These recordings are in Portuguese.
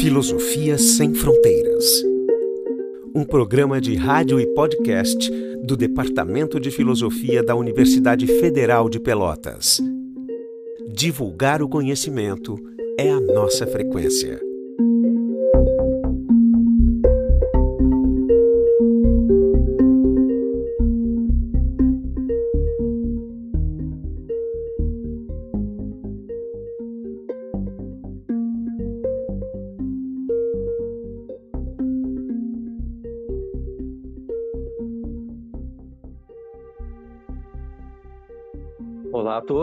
Filosofia Sem Fronteiras. Um programa de rádio e podcast do Departamento de Filosofia da Universidade Federal de Pelotas. Divulgar o conhecimento é a nossa frequência.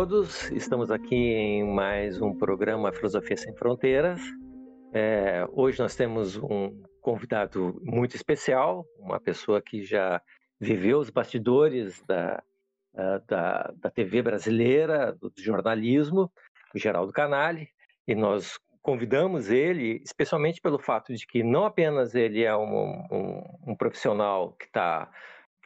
Todos, estamos aqui em mais um programa Filosofia Sem Fronteiras. É, hoje nós temos um convidado muito especial, uma pessoa que já viveu os bastidores da, da, da TV brasileira, do jornalismo, o Geraldo Canali, e nós convidamos ele, especialmente pelo fato de que não apenas ele é um, um, um profissional que está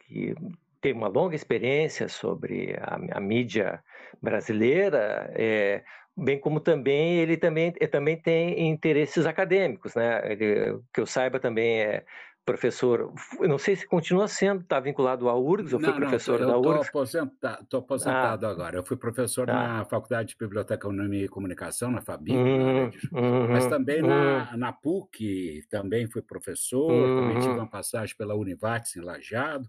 que tem uma longa experiência sobre a, a mídia brasileira, é, bem como também ele também, ele também tem interesses acadêmicos, né? Ele, que eu saiba também é professor, eu não sei se continua sendo, está vinculado à URGS, ou foi professor não, eu da URGS? Estou aposentado, tô aposentado ah, agora. Eu fui professor tá. na Faculdade de Biblioteconomia e Comunicação, na FABI, hum, hum, mas também hum. na, na PUC, também fui professor, também tive uma passagem pela Univates em Lajado.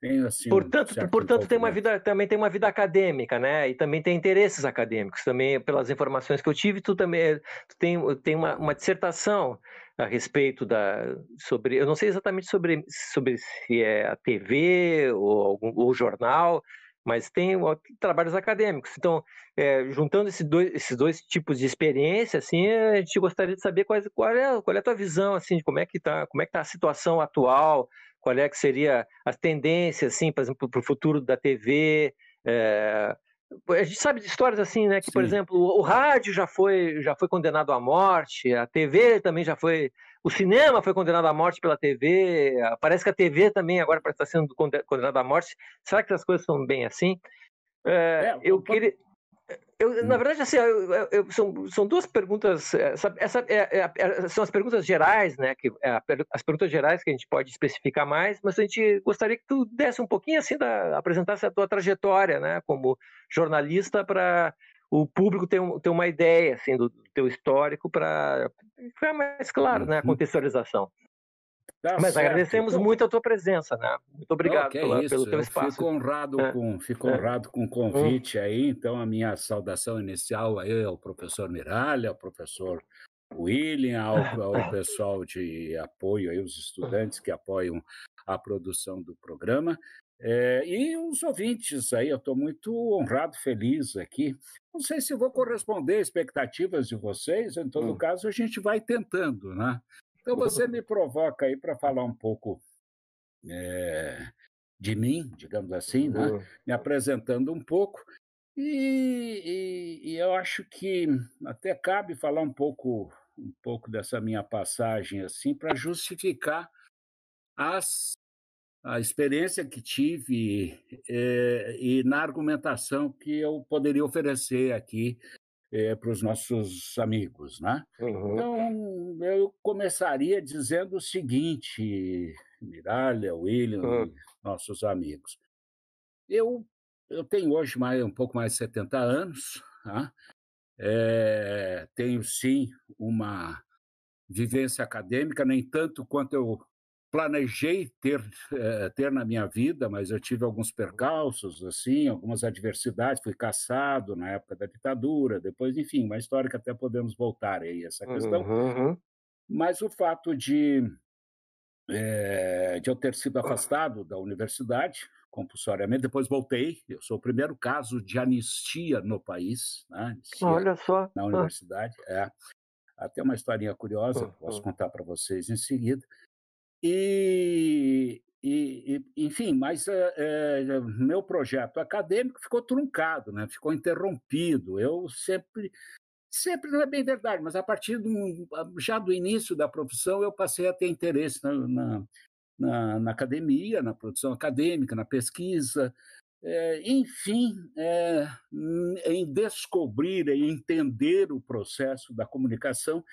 Tem, assim, portanto, um portanto tem uma vida, também tem uma vida acadêmica, né? E também tem interesses acadêmicos. Também, pelas informações que eu tive, tu também tu tem, tem uma, uma dissertação a respeito da sobre, eu não sei exatamente sobre, sobre se é a TV ou algum ou jornal, mas tem trabalhos acadêmicos. Então, é, juntando esses dois, esses dois tipos de experiência, assim, a gente gostaria de saber qual, qual, é, qual é a tua visão, assim, de como é que está, como é que tá a situação atual qual é que seria as tendências, assim, por exemplo, para o futuro da TV. É... A gente sabe de histórias assim, né? Que, Sim. por exemplo, o rádio já foi, já foi condenado à morte, a TV também já foi. O cinema foi condenado à morte pela TV. Parece que a TV também agora está sendo condenada à morte. Será que as coisas são bem assim? É, é, eu queria. Eu, na hum. verdade, assim, eu, eu, são, são duas perguntas. Essa, essa é, é, é, são as perguntas gerais, né? Que, é as perguntas gerais que a gente pode especificar mais, mas a gente gostaria que tu desse um pouquinho assim, da, apresentasse a tua trajetória, né? Como jornalista para o público ter, um, ter uma ideia assim do, do teu histórico para ficar mais claro, né? A uhum. contextualização. Tá Mas certo. agradecemos então, muito a tua presença, né? Muito obrigado pela, pelo teu espaço. Fico honrado, é. com, fico é. honrado com o convite hum. aí. Então, a minha saudação inicial aí ao professor Miralha, ao professor William, ao, ao pessoal de apoio, aí, os estudantes que apoiam a produção do programa. É, e os ouvintes aí, eu estou muito honrado, feliz aqui. Não sei se vou corresponder às expectativas de vocês, em todo hum. caso, a gente vai tentando, né? Então você me provoca aí para falar um pouco é, de mim, digamos assim, né? me apresentando um pouco. E, e, e, eu acho que até cabe falar um pouco, um pouco dessa minha passagem assim para justificar as, a experiência que tive é, e na argumentação que eu poderia oferecer aqui é, para os nossos amigos. Né? Uhum. Então, eu começaria dizendo o seguinte, Miralha, William, uhum. nossos amigos. Eu, eu tenho hoje mais, um pouco mais de 70 anos, é, tenho sim uma vivência acadêmica, nem tanto quanto eu planejei ter, eh, ter na minha vida, mas eu tive alguns percalços, assim, algumas adversidades, fui caçado na época da ditadura, depois, enfim, uma história que até podemos voltar aí essa questão. Uhum. Mas o fato de, é, de eu ter sido afastado da universidade, compulsoriamente, depois voltei, eu sou o primeiro caso de anistia no país, né? Olha só. Na universidade, é. Até uma historinha curiosa, uhum. posso contar para vocês em seguida. E, e, enfim, mas é, meu projeto acadêmico ficou truncado, né? ficou interrompido. Eu sempre, sempre não é bem verdade, mas a partir do, já do início da profissão eu passei a ter interesse na, na, na, na academia, na produção acadêmica, na pesquisa, é, enfim, é, em descobrir e entender o processo da comunicação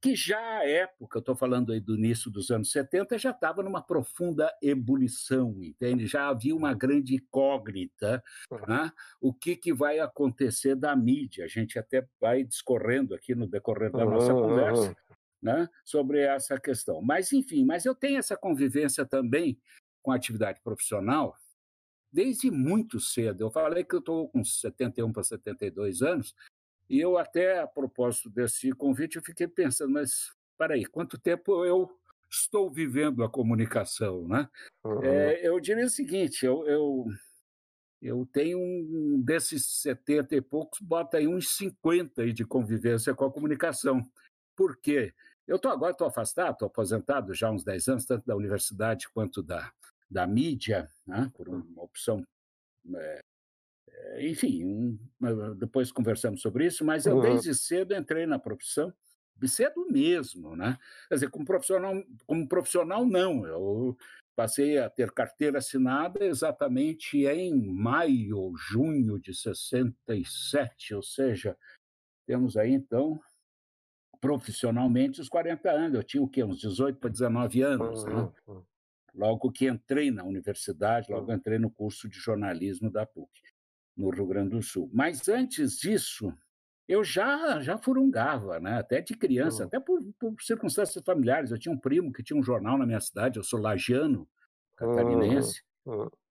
que já à época, estou falando aí do início dos anos 70, já estava numa profunda ebulição, entende? Já havia uma grande incógnita, né? o que, que vai acontecer da mídia. A gente até vai discorrendo aqui no decorrer da nossa conversa né? sobre essa questão. Mas, enfim, mas eu tenho essa convivência também com a atividade profissional desde muito cedo. Eu falei que eu estou com 71 para 72 anos, e eu até, a propósito desse convite, eu fiquei pensando, mas, aí, quanto tempo eu estou vivendo a comunicação, né? Uhum. É, eu diria o seguinte, eu, eu, eu tenho um desses 70 e poucos, bota aí uns 50 aí de convivência com a comunicação. Por quê? Eu estou agora, estou afastado, estou aposentado já há uns 10 anos, tanto da universidade quanto da, da mídia, né? por uma opção é, enfim, depois conversamos sobre isso, mas eu desde cedo entrei na profissão, cedo mesmo, né? Quer dizer, como profissional, como profissional não, eu passei a ter carteira assinada exatamente em maio ou junho de 67, ou seja, temos aí então profissionalmente os 40 anos, eu tinha o quê? Uns 18 para 19 anos, né? Logo que entrei na universidade, logo entrei no curso de jornalismo da PUC no Rio Grande do Sul. Mas antes disso, eu já já furungava, né? até de criança, até por, por, circunstâncias familiares. Eu tinha um primo que tinha um jornal na minha cidade, eu sou lagiano, catarinense.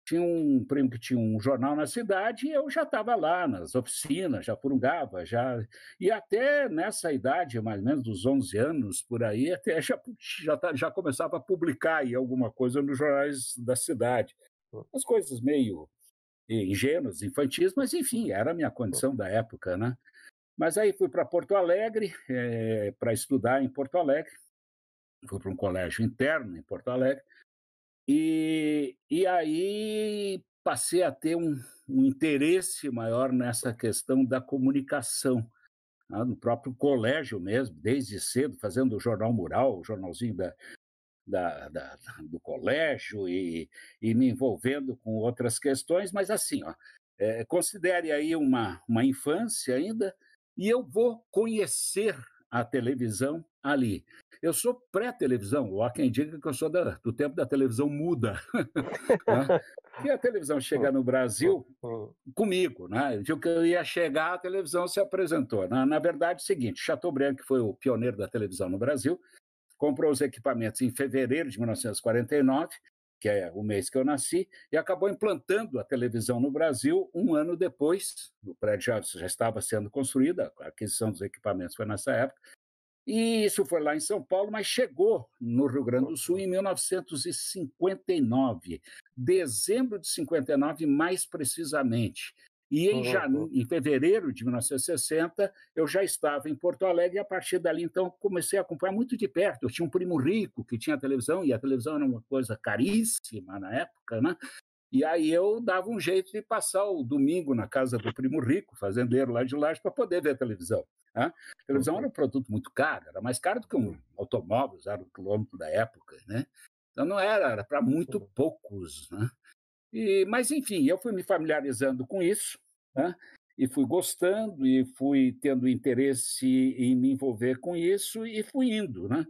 Tinha um primo que tinha um jornal na cidade e eu já estava lá nas oficinas, já furungava, já e até nessa idade, mais ou menos dos 11 anos por aí, até já já, tá, já começava a publicar aí alguma coisa nos jornais da cidade. As coisas meio ingênuos, infantis, mas enfim, era a minha condição da época, né? Mas aí fui para Porto Alegre é, para estudar em Porto Alegre, fui para um colégio interno em Porto Alegre, e, e aí passei a ter um, um interesse maior nessa questão da comunicação, né? no próprio colégio mesmo, desde cedo, fazendo o jornal mural, o jornalzinho da, da, da, do colégio e, e, me envolvendo com outras questões, mas assim, ó, é, considere aí uma, uma infância ainda, e eu vou conhecer a televisão ali. Eu sou pré-televisão, há quem diga que eu sou da, do tempo da televisão muda. né? E a televisão chega no Brasil comigo, né? Viu que eu ia chegar, a televisão se apresentou. Na, na verdade, é o seguinte: Chateaubriand, que foi o pioneiro da televisão no Brasil, comprou os equipamentos em fevereiro de 1949, que é o mês que eu nasci, e acabou implantando a televisão no Brasil um ano depois. O prédio já, já estava sendo construído, a aquisição dos equipamentos foi nessa época. E isso foi lá em São Paulo, mas chegou no Rio Grande do Sul em 1959, dezembro de 59, mais precisamente. E em, uhum. em fevereiro de 1960, eu já estava em Porto Alegre e a partir dali, então, comecei a acompanhar muito de perto. Eu tinha um primo rico que tinha televisão e a televisão era uma coisa caríssima na época, né? E aí eu dava um jeito de passar o domingo na casa do primo rico, fazendeiro lá de laje, para poder ver a televisão. Né? A televisão uhum. era um produto muito caro, era mais caro do que um automóvel, zero quilômetro da época, né? Então não era, era para muito poucos, né? E, mas, enfim, eu fui me familiarizando com isso, né? e fui gostando, e fui tendo interesse em me envolver com isso, e fui indo. Né?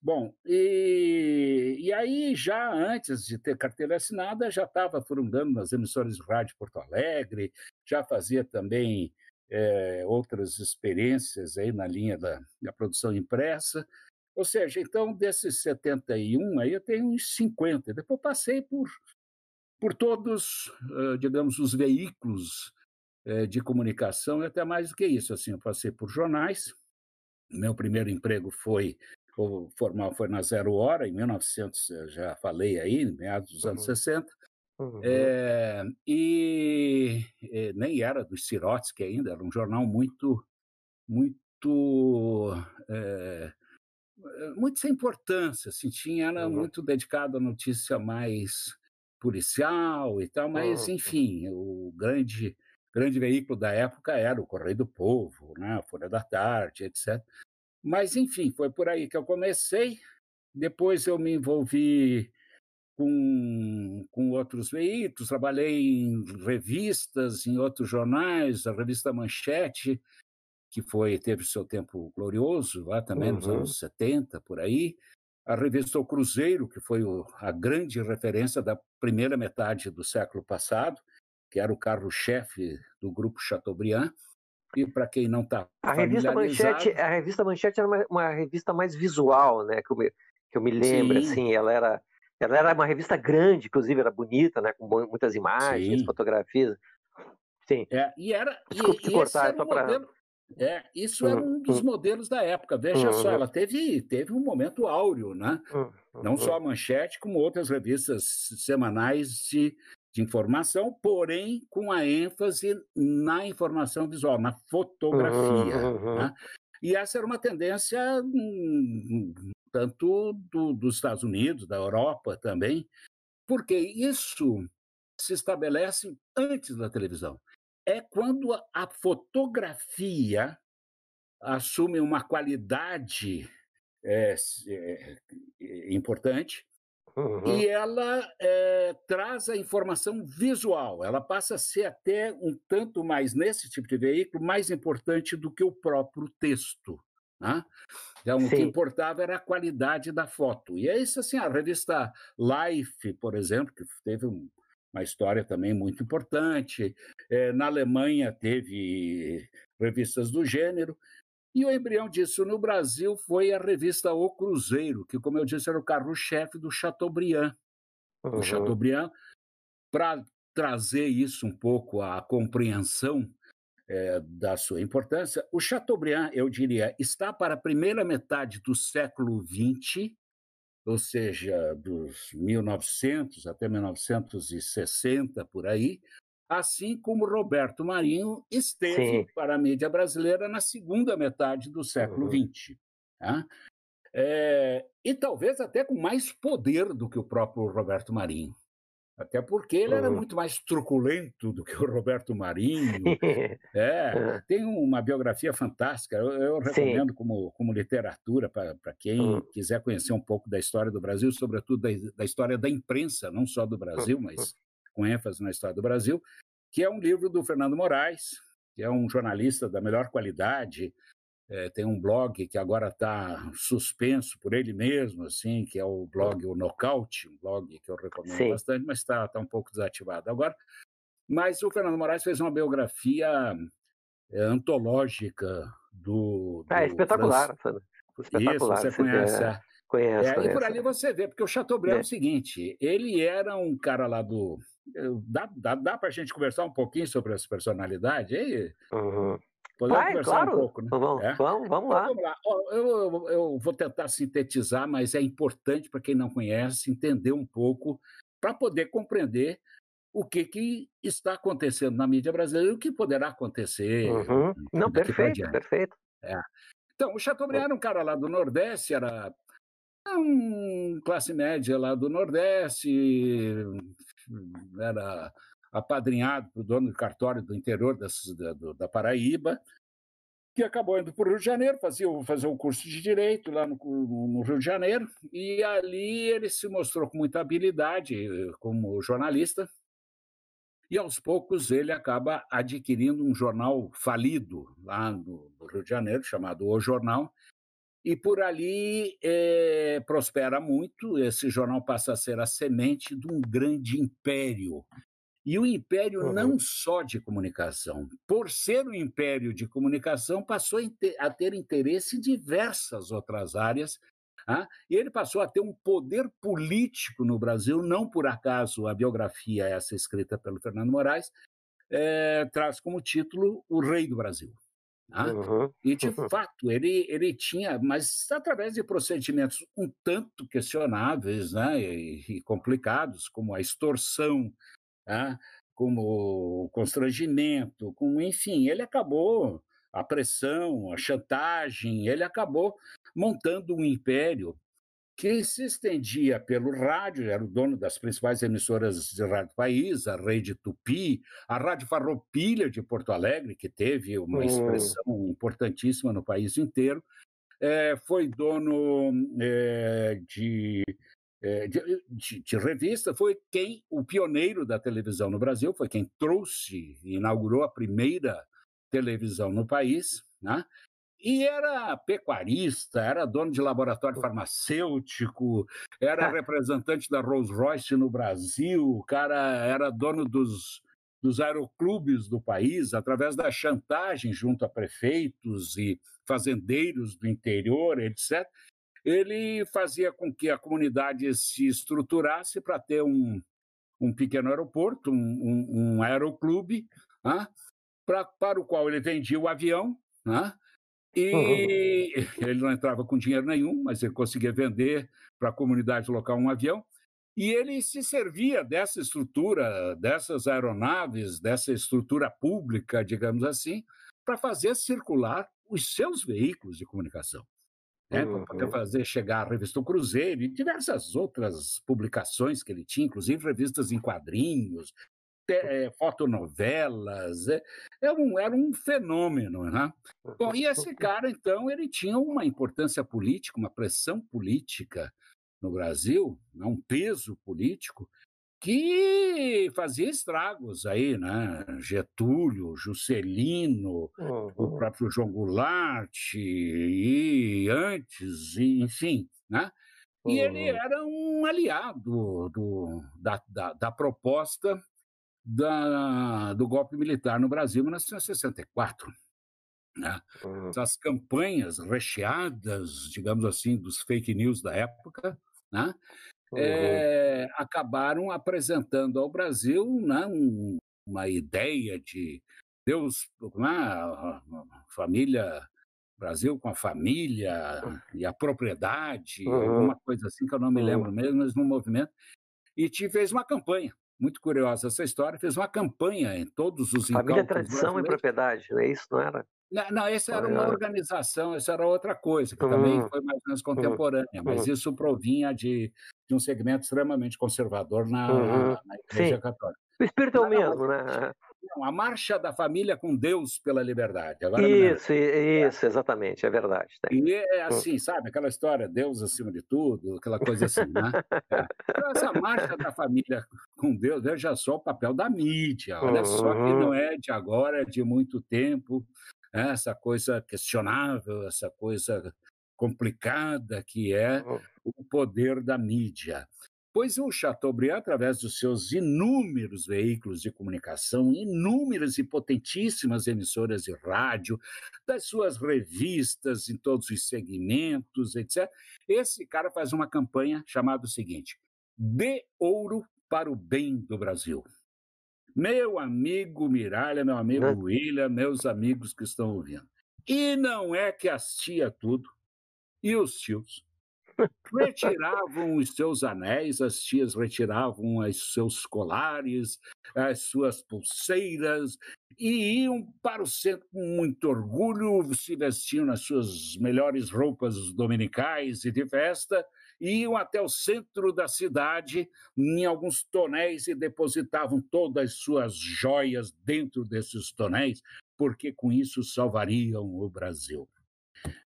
Bom, e, e aí, já antes de ter carteira assinada, já estava furungando nas emissoras de rádio Porto Alegre, já fazia também é, outras experiências aí na linha da, da produção impressa. Ou seja, então, desses 71, aí eu tenho uns 50. Depois passei por por todos, digamos, os veículos de comunicação e até mais do que isso. Assim, eu passei por jornais. Meu primeiro emprego foi o formal foi na Zero Hora, em 1900, já falei aí, meados dos anos uhum. 60. Uhum. É, e, e, nem era dos Sirotsky ainda, era um jornal muito, muito, é, muito sem importância, assim, tinha, era uhum. muito dedicado à notícia mais policial e tal, mas, enfim, o grande, grande veículo da época era o Correio do Povo, né? a Folha da Tarde, etc. Mas, enfim, foi por aí que eu comecei. Depois eu me envolvi com, com outros veículos, trabalhei em revistas, em outros jornais, a revista Manchete, que foi teve seu tempo glorioso lá também uhum. nos anos 70 por aí, a revista O Cruzeiro, que foi o, a grande referência da primeira metade do século passado, que era o carro-chefe do grupo Chateaubriand. E para quem não está a revista Manchete, a revista Manchete era uma, uma, revista mais visual, né? Que eu me, que eu me lembro, Sim. assim, ela era ela era uma revista grande, inclusive era bonita, né? Com muitas imagens, Sim. fotografias. Sim. É, e era. Desculpa e, te cortar, só para. É, isso era um dos modelos da época. Veja só, ela teve, teve um momento áureo, né? Não só a Manchete, como outras revistas semanais de, de informação, porém com a ênfase na informação visual, na fotografia. Né? E essa era uma tendência hum, tanto do, dos Estados Unidos, da Europa também, porque isso se estabelece antes da televisão é quando a fotografia assume uma qualidade é, é, importante uhum. e ela é, traz a informação visual. Ela passa a ser até um tanto mais, nesse tipo de veículo, mais importante do que o próprio texto. Né? Então, Sim. o que importava era a qualidade da foto. E é isso assim, a revista Life, por exemplo, que teve um, uma história também muito importante. É, na Alemanha teve revistas do gênero. E o embrião disso no Brasil foi a revista O Cruzeiro, que, como eu disse, era o carro-chefe do Chateaubriand. Uhum. O Chateaubriand, para trazer isso um pouco à compreensão é, da sua importância, o Chateaubriand, eu diria, está para a primeira metade do século XX ou seja, dos 1900 até 1960 por aí, assim como Roberto Marinho esteve Sim. para a mídia brasileira na segunda metade do século XX. Uhum. Tá? É, e talvez até com mais poder do que o próprio Roberto Marinho. Até porque ele era muito mais truculento do que o Roberto Marinho. é, tem uma biografia fantástica, eu, eu recomendo como, como literatura para quem uhum. quiser conhecer um pouco da história do Brasil, sobretudo da, da história da imprensa, não só do Brasil, mas com ênfase na história do Brasil, que é um livro do Fernando Moraes, que é um jornalista da melhor qualidade, é, tem um blog que agora está suspenso por ele mesmo, assim, que é o blog O Nocaute, um blog que eu recomendo Sim. bastante, mas está tá um pouco desativado agora. Mas o Fernando Moraes fez uma biografia é, antológica do. Ah, é espetacular. espetacular. Isso, você conhece. É, conhece, é, conhece. E por ali você vê, porque o Chateaubriand é. é o seguinte: ele era um cara lá do. Dá, dá, dá para a gente conversar um pouquinho sobre essa personalidade? Aí, uhum. Podemos Vai, conversar claro. um pouco, né? Vamos, é? vamos, vamos lá. Então, vamos lá. Eu, eu, eu, vou tentar sintetizar, mas é importante para quem não conhece entender um pouco para poder compreender o que, que está acontecendo na mídia brasileira e o que poderá acontecer. Uhum. Não, perfeito, perfeito. É. Então, o Chateaubriand era um cara lá do Nordeste, era um classe média lá do Nordeste, era apadrinhado pelo dono do cartório do interior da, da, da Paraíba, que acabou indo para o Rio de Janeiro, fazia, fazer um curso de Direito lá no, no, Rio de Janeiro, e ali ele se mostrou com muita habilidade eh, como jornalista, e aos poucos ele acaba adquirindo um jornal falido lá no, no Rio de Janeiro, chamado O Jornal, e por ali é, prospera muito. Esse jornal passa a ser a semente de um grande império e o império uhum. não só de comunicação, por ser um império de comunicação, passou a ter interesse em diversas outras áreas. Ah, e ele passou a ter um poder político no Brasil, não por acaso a biografia, essa escrita pelo Fernando Moraes, é, traz como título O Rei do Brasil. Ah, uhum. E, de fato, ele, ele tinha, mas através de procedimentos um tanto questionáveis né, e, e complicados, como a extorsão, tá? como constrangimento, como enfim, ele acabou a pressão, a chantagem, ele acabou montando um império que se estendia pelo rádio, era o dono das principais emissoras de rádio do país, a Rede Tupi, a Rádio Farroupilha de Porto Alegre, que teve uma hum. expressão importantíssima no país inteiro, é, foi dono é, de de, de, de, revista, foi quem, o pioneiro da televisão no Brasil, foi quem trouxe, inaugurou a primeira televisão no país, né? E era pecuarista, era dono de laboratório farmacêutico, era representante da Rolls-Royce no Brasil, o cara era dono dos, dos aeroclubes do país, através da chantagem junto a prefeitos e fazendeiros do interior, etc. Ele fazia com que a comunidade se estruturasse para ter um, um pequeno aeroporto, um, um, um aeroclube, né? pra, para o qual ele vendia o avião, né? E uhum. ele não entrava com dinheiro nenhum, mas ele conseguia vender para a comunidade local um avião. E ele se servia dessa estrutura, dessas aeronaves, dessa estrutura pública, digamos assim, para fazer circular os seus veículos de comunicação. Né? Para poder uhum. fazer chegar a revista o Cruzeiro e diversas outras publicações que ele tinha, inclusive revistas em quadrinhos, é, fotonovelas, é, é um, era um fenômeno. Né? Bom, e esse cara, então, ele tinha uma importância política, uma pressão política no Brasil, né? um peso político, que fazia estragos aí, né? Getúlio, Juscelino, uhum. o próprio João Goulart, e antes, e, enfim, né? E uhum. ele era um aliado do, da, da, da proposta da, do golpe militar no Brasil em 1964. Né? Uhum. Essas campanhas recheadas, digamos assim, dos fake news da época, né? Uhum. É, acabaram apresentando ao Brasil né, um, uma ideia de Deus, uma família, Brasil com a família e a propriedade, uhum. alguma coisa assim que eu não me lembro mesmo, mas no movimento, e te fez uma campanha muito curiosa essa história, fez uma campanha em todos os Família, tradição e propriedade, não é isso, não era? Não, não essa era uma organização, essa era outra coisa, que também foi mais ou menos contemporânea, mas isso provinha de, de um segmento extremamente conservador na, uhum. na Igreja Sim. Católica. O espírito é o mesmo, né? Não, a marcha da família com Deus pela liberdade. Agora isso, isso, exatamente, é verdade. E é assim, sabe, aquela história, Deus acima de tudo, aquela coisa assim, né? É. Então, essa marcha da família com Deus, veja só o papel da mídia, olha uhum. só que uhum. não é de agora, é de muito tempo, né? essa coisa questionável, essa coisa complicada que é uhum. o poder da mídia pois o Chateaubriand, através dos seus inúmeros veículos de comunicação, inúmeras e potentíssimas emissoras de rádio, das suas revistas em todos os segmentos, etc., esse cara faz uma campanha chamada o seguinte: Dê ouro para o bem do Brasil. Meu amigo Miralha, meu amigo né? William, meus amigos que estão ouvindo. E não é que as tia tudo e os tios retiravam os seus anéis, as tias retiravam os seus colares, as suas pulseiras e iam para o centro com muito orgulho, se vestiam nas suas melhores roupas dominicais e de festa, iam até o centro da cidade em alguns tonéis e depositavam todas as suas joias dentro desses tonéis, porque com isso salvariam o Brasil.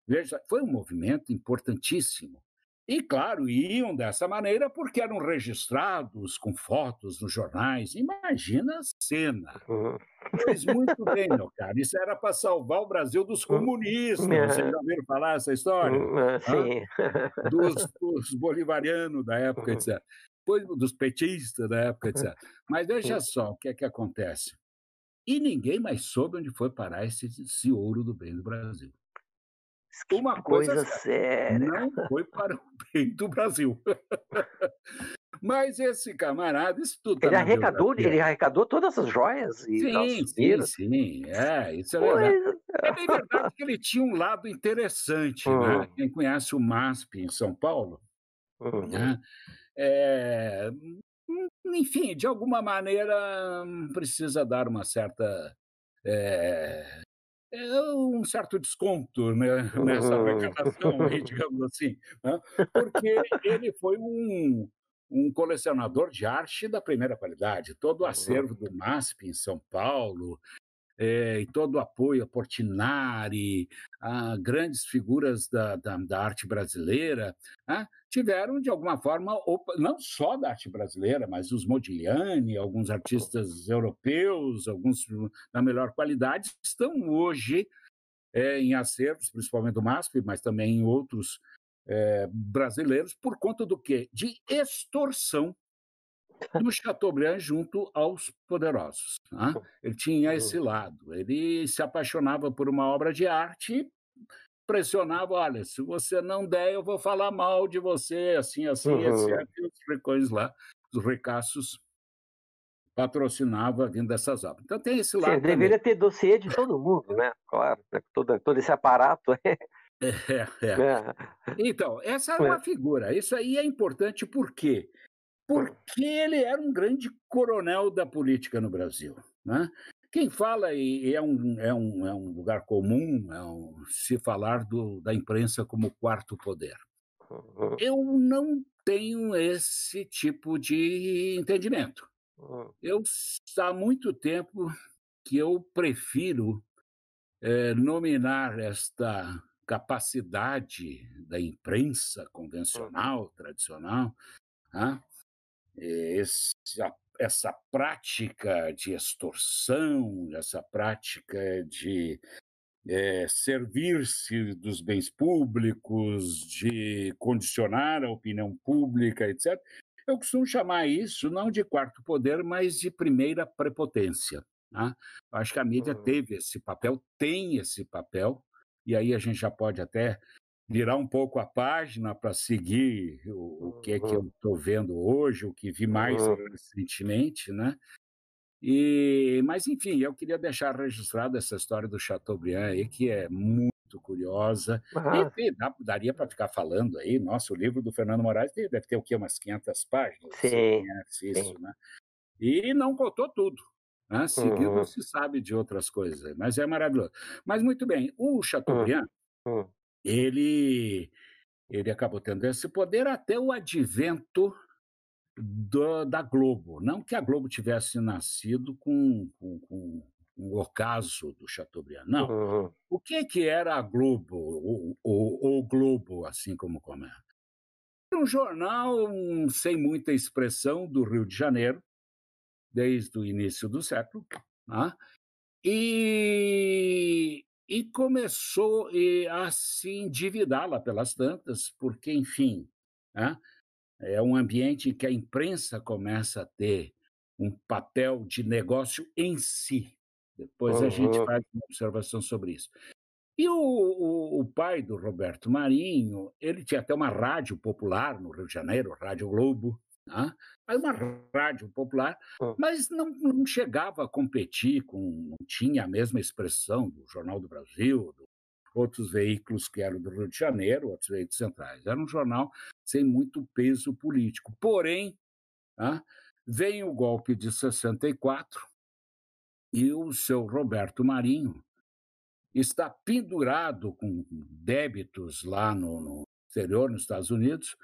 Veja, foi um movimento importantíssimo e, claro, iam dessa maneira porque eram registrados com fotos nos jornais. Imagina a cena. Uhum. Pois muito bem, meu caro. Isso era para salvar o Brasil dos hum. comunistas. Uhum. Vocês já ouviram falar essa história? Uhum, sim. Dos, dos, bolivarianos da época, uhum. etc. Pois, dos petistas da época, etc. Mas veja só o que é que acontece. E ninguém mais soube onde foi parar esse, esse ouro do bem do Brasil. Uma coisa, coisa séria. Não foi para o bem do Brasil. Mas esse camarada, isso tudo. Ele arrecadou, ele arrecadou todas as joias e Sim, sim, sim. É, isso é verdade. É bem verdade que ele tinha um lado interessante, uhum. né? Quem conhece o MASP em São Paulo, uhum. né? É, enfim, de alguma maneira precisa dar uma certa é, é um certo desconto né, nessa uhum. arrecadação, aí, digamos assim, né? porque ele foi um, um colecionador de arte da primeira qualidade. Todo o acervo do MASP em São Paulo, é, e todo o apoio a Portinari, a grandes figuras da, da, da arte brasileira, né, tiveram, de alguma forma, não só da arte brasileira, mas os Modigliani, alguns artistas europeus, alguns da melhor qualidade, estão hoje é, em acervos, principalmente do MASP, mas também em outros é, brasileiros, por conta do quê? De extorsão do Chateaubriand junto aos poderosos. Né? Ele tinha esse lado. Ele se apaixonava por uma obra de arte, pressionava, olha, se você não der, eu vou falar mal de você, assim, assim, uhum. etc. E os recões lá, os recaços patrocinava vindo dessas obras. Então tem esse lado. Sim, deveria ter dossiê de todo mundo, né? Claro, né? todo, todo esse aparato. É, é. é. Então, essa é uma figura. Isso aí é importante por quê? Porque ele era um grande coronel da política no Brasil. Né? Quem fala, e é um, é um, é um lugar comum, é um, se falar do, da imprensa como quarto poder. Uhum. Eu não tenho esse tipo de entendimento. Uhum. Eu há muito tempo que eu prefiro é, nominar esta capacidade da imprensa convencional, tradicional, né? Esse, essa prática de extorsão, essa prática de é, servir-se dos bens públicos, de condicionar a opinião pública, etc. Eu costumo chamar isso não de quarto poder, mas de primeira prepotência. Né? Acho que a mídia teve esse papel, tem esse papel, e aí a gente já pode até virar um pouco a página para seguir o, o, que é que eu estou vendo hoje, o que vi mais recentemente, né? E, mas, enfim, eu queria deixar registrada essa história do Chateaubriand aí, que é muito curiosa. Uhum. E, dá, daria para ficar falando aí. Nossa, o livro do Fernando Moraes deve ter o quê? Umas 500 páginas? Sim. Isso, né? E não contou tudo. Né? Seguido uhum. se sabe de outras coisas, mas é maravilhoso. Mas muito bem, o Chateaubriand, uhum. Ele, ele acabou tendo esse poder até o advento do, da Globo. Não que a Globo tivesse nascido com, com, com o ocaso do Chateaubriand, não. Uhum. O que, que era a Globo, o, o, o Globo, assim como começa? Um jornal um, sem muita expressão do Rio de Janeiro, desde o início do século, né? e, e começou a se endividá-la pelas tantas, porque, enfim, né? é um ambiente em que a imprensa começa a ter um papel de negócio em si. Depois uhum. a gente faz uma observação sobre isso. E o, o, o, pai do Roberto Marinho, ele tinha até uma rádio popular no Rio de Janeiro, Rádio Globo, né? uma rádio popular, mas não, não, chegava a competir com, não tinha a mesma expressão do Jornal do Brasil, do, outros veículos que eram do Rio de Janeiro, outros veículos centrais. Era um jornal sem muito peso político. Porém, né, vem o golpe de 64 e o seu Roberto Marinho está pendurado com débitos lá no, no exterior, nos Estados Unidos,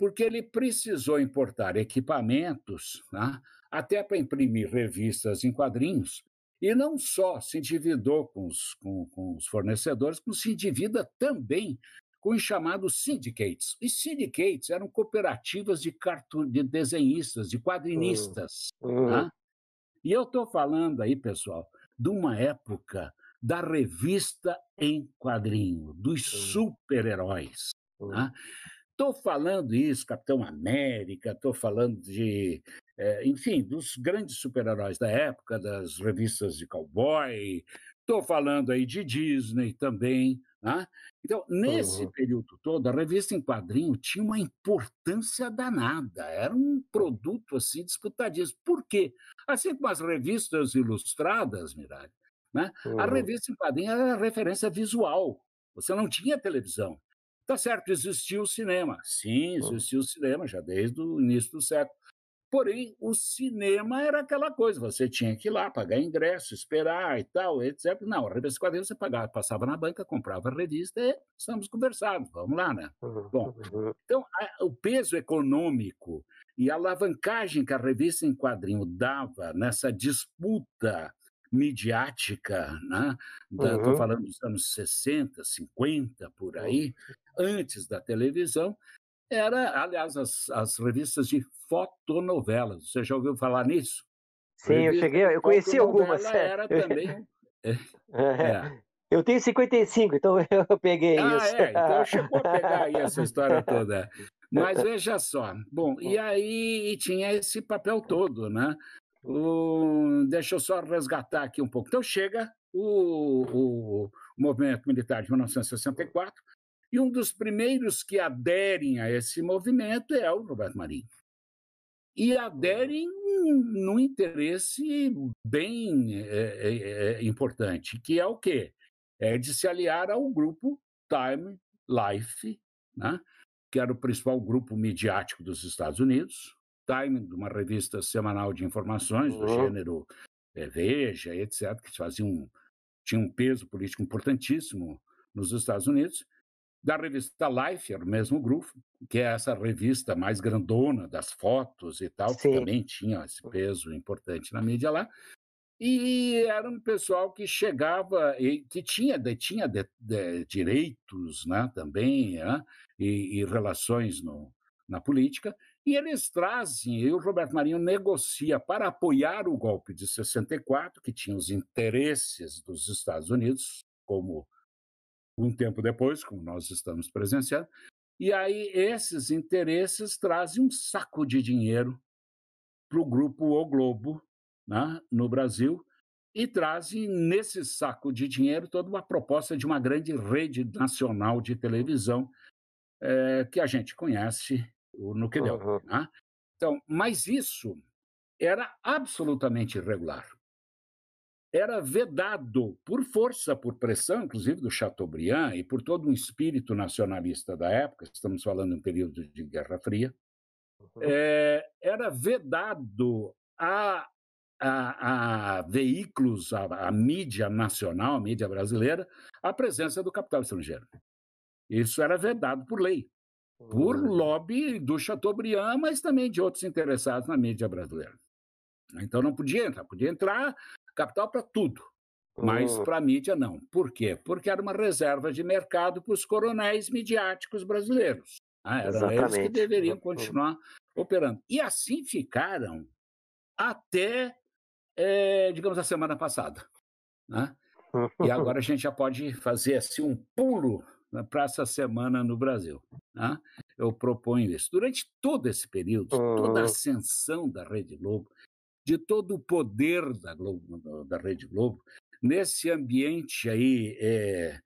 porque ele precisou importar equipamentos né, até para imprimir revistas em quadrinhos, e não só se endividou com os, com, com os fornecedores, como se endivida também com os chamados syndicates. Os syndicates eram cooperativas de, cartu... de desenhistas, de quadrinistas. Uhum. Né? E eu estou falando aí, pessoal, de uma época da revista em quadrinho, dos super-heróis. Uhum. Né? Estou falando isso, Capitão América, estou falando de, é, enfim, dos grandes super-heróis da época, das revistas de cowboy, estou falando aí de Disney também. Né? Então, nesse uhum. período todo, a revista em quadrinho tinha uma importância danada, era um produto assim disputadíssimo. Por quê? Assim como as revistas ilustradas, Miralha, né? Uhum. a revista em quadrinho era referência visual, você não tinha televisão. Tá certo, existiu o cinema. Sim, existiu o cinema já desde o início do século. Porém, o cinema era aquela coisa, você tinha que ir lá, pagar ingresso, esperar e tal, etc. Não, a revista quadrinhos você pagava, passava na banca, comprava a revista e estamos conversando, vamos lá, né? Bom, então, a, o peso econômico e a alavancagem que a revista em quadrinho dava nessa disputa midiática, né? Estou uhum. falando dos anos 60, 50, por aí, antes da televisão, era, aliás, as, as revistas de fotonovelas. Você já ouviu falar nisso? Sim, eu cheguei, eu conheci algumas. Era também. É, é. Eu tenho 55, então eu peguei ah, isso. É, então chegou a pegar aí essa história toda. Mas veja só, bom, e aí tinha esse papel todo, né? O, deixa eu só resgatar aqui um pouco. Então chega o, o, movimento militar de 1964 e um dos primeiros que aderem a esse movimento é o Roberto Marinho. E aderem num interesse bem é, é, é, importante, que é o quê? É de se aliar ao grupo Time Life, né? que era o principal grupo midiático dos Estados Unidos, Time, uma revista semanal de informações do uhum. gênero é, Veja, etc., que fazia um, tinha um peso político importantíssimo nos Estados Unidos, da revista Life, era o mesmo grupo, que é essa revista mais grandona das fotos e tal, Sim. que também tinha esse peso importante na mídia lá. E era um pessoal que chegava e que tinha, tinha de, de, direitos né, também né, e, e relações no, na política, e eles trazem, e o Roberto Marinho negocia para apoiar o golpe de 64, que tinha os interesses dos Estados Unidos, como um tempo depois, como nós estamos presenciando, e aí esses interesses trazem um saco de dinheiro para o grupo O Globo, né, no Brasil, e trazem nesse saco de dinheiro toda uma proposta de uma grande rede nacional de televisão é, que a gente conhece no que deu. Uhum. Né? Então, mas isso era absolutamente irregular. Era vedado por força, por pressão, inclusive do Chateaubriand e por todo um espírito nacionalista da época, estamos falando em um período de Guerra Fria, uhum. é, era vedado a, a, a veículos, a, a mídia nacional, a mídia brasileira, a presença do capital estrangeiro. Isso era vedado por lei por hum. lobby do Chateaubriand, mas também de outros interessados na mídia brasileira. Então não podia entrar, podia entrar capital para tudo, mas hum. para a mídia não. Por quê? Porque era uma reserva de mercado para os coronéis midiáticos brasileiros. Ah, eram Exatamente. eles que deveriam uhum. continuar operando. E assim ficaram até, é, digamos, a semana passada. Né? E agora a gente já pode fazer assim um pulo para essa semana no Brasil. Né? Eu proponho isso. Durante todo esse período, toda a ascensão da Rede Globo, de todo o poder da, Globo, da Rede Globo, nesse ambiente aí é,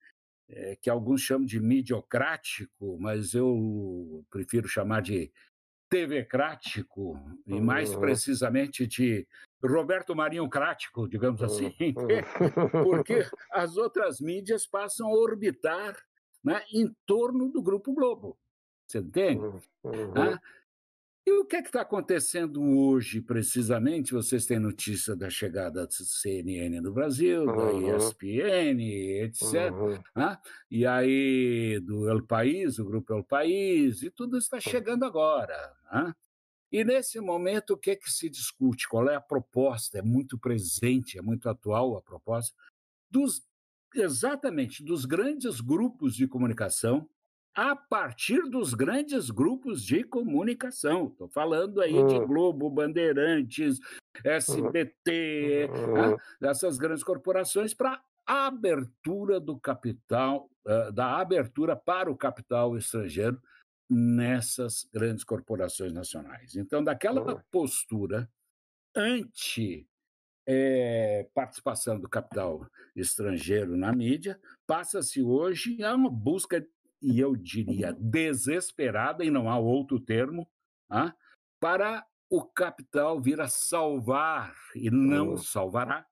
é, que alguns chamam de mediocrático, mas eu prefiro chamar de TV-crático, e mais precisamente de Roberto Marinho Crático, digamos assim, porque as outras mídias passam a orbitar né, em torno do Grupo Globo. Você entende? Uhum. Ah, e o que é está acontecendo hoje, precisamente? Vocês têm notícia da chegada da CNN no Brasil, uhum. da ESPN, etc. Uhum. Ah, e aí do El País, o grupo El País, e tudo está chegando agora. Ah? E nesse momento, o que, é que se discute? Qual é a proposta? É muito presente, é muito atual a proposta dos exatamente dos grandes grupos de comunicação a partir dos grandes grupos de comunicação. Estou falando aí uhum. de hum. Globo, Bandeirantes, SBT, uhum. né? dessas grandes corporações, para a abertura do capital, uh, da abertura para o capital estrangeiro nessas grandes corporações nacionais. Então, daquela uhum. postura anti é, participação do capital estrangeiro na mídia, passa-se hoje a uma busca, e eu diria desesperada, e não há outro termo, ah, para o capital vir a salvar, e não uhum. salvará,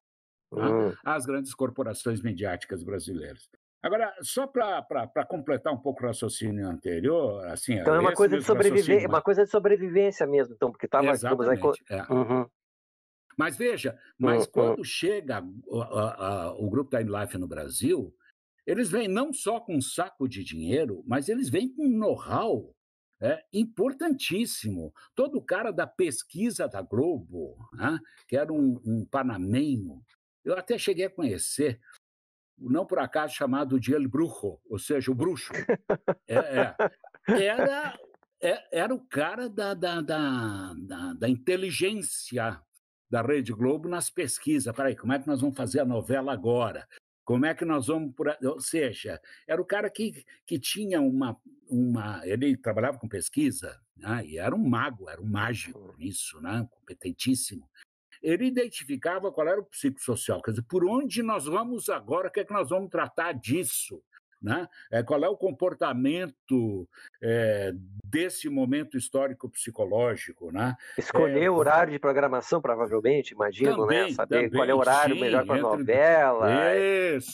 uhum. as grandes corporações mediáticas brasileiras. Agora, só para completar um pouco o raciocínio anterior, assim, então é uma coisa de sobrevivência, uma coisa de sobrevivência mesmo, então, porque estava Exatamente, é. uhum. Mas veja, mas uhum. quando chega o grupo Time Life no Brasil, eles vêm não só com um saco de dinheiro, mas eles vêm com um know-how é, importantíssimo. Todo cara da pesquisa da Globo, né, que era um, um panamenho, eu até cheguei a conhecer, não por acaso chamado de El Brujo, ou seja, o bruxo. É, é. Era, é, era o cara da, da, da, da, da inteligência da Rede Globo nas pesquisas. Peraí, como é que nós vamos fazer a novela agora? Como é que nós vamos por. Ou seja, era o cara que, que tinha uma, uma. Ele trabalhava com pesquisa, né? e era um mago, era um mágico nisso, né? competentíssimo. Ele identificava qual era o psicossocial, quer dizer, por onde nós vamos agora, o que é que nós vamos tratar disso? Né? É, qual é o comportamento é, desse momento histórico psicológico, né? Escolher é, o horário de programação, provavelmente, imagino, né? também, né? Saber também, qual é o horário sim, melhor para a novela,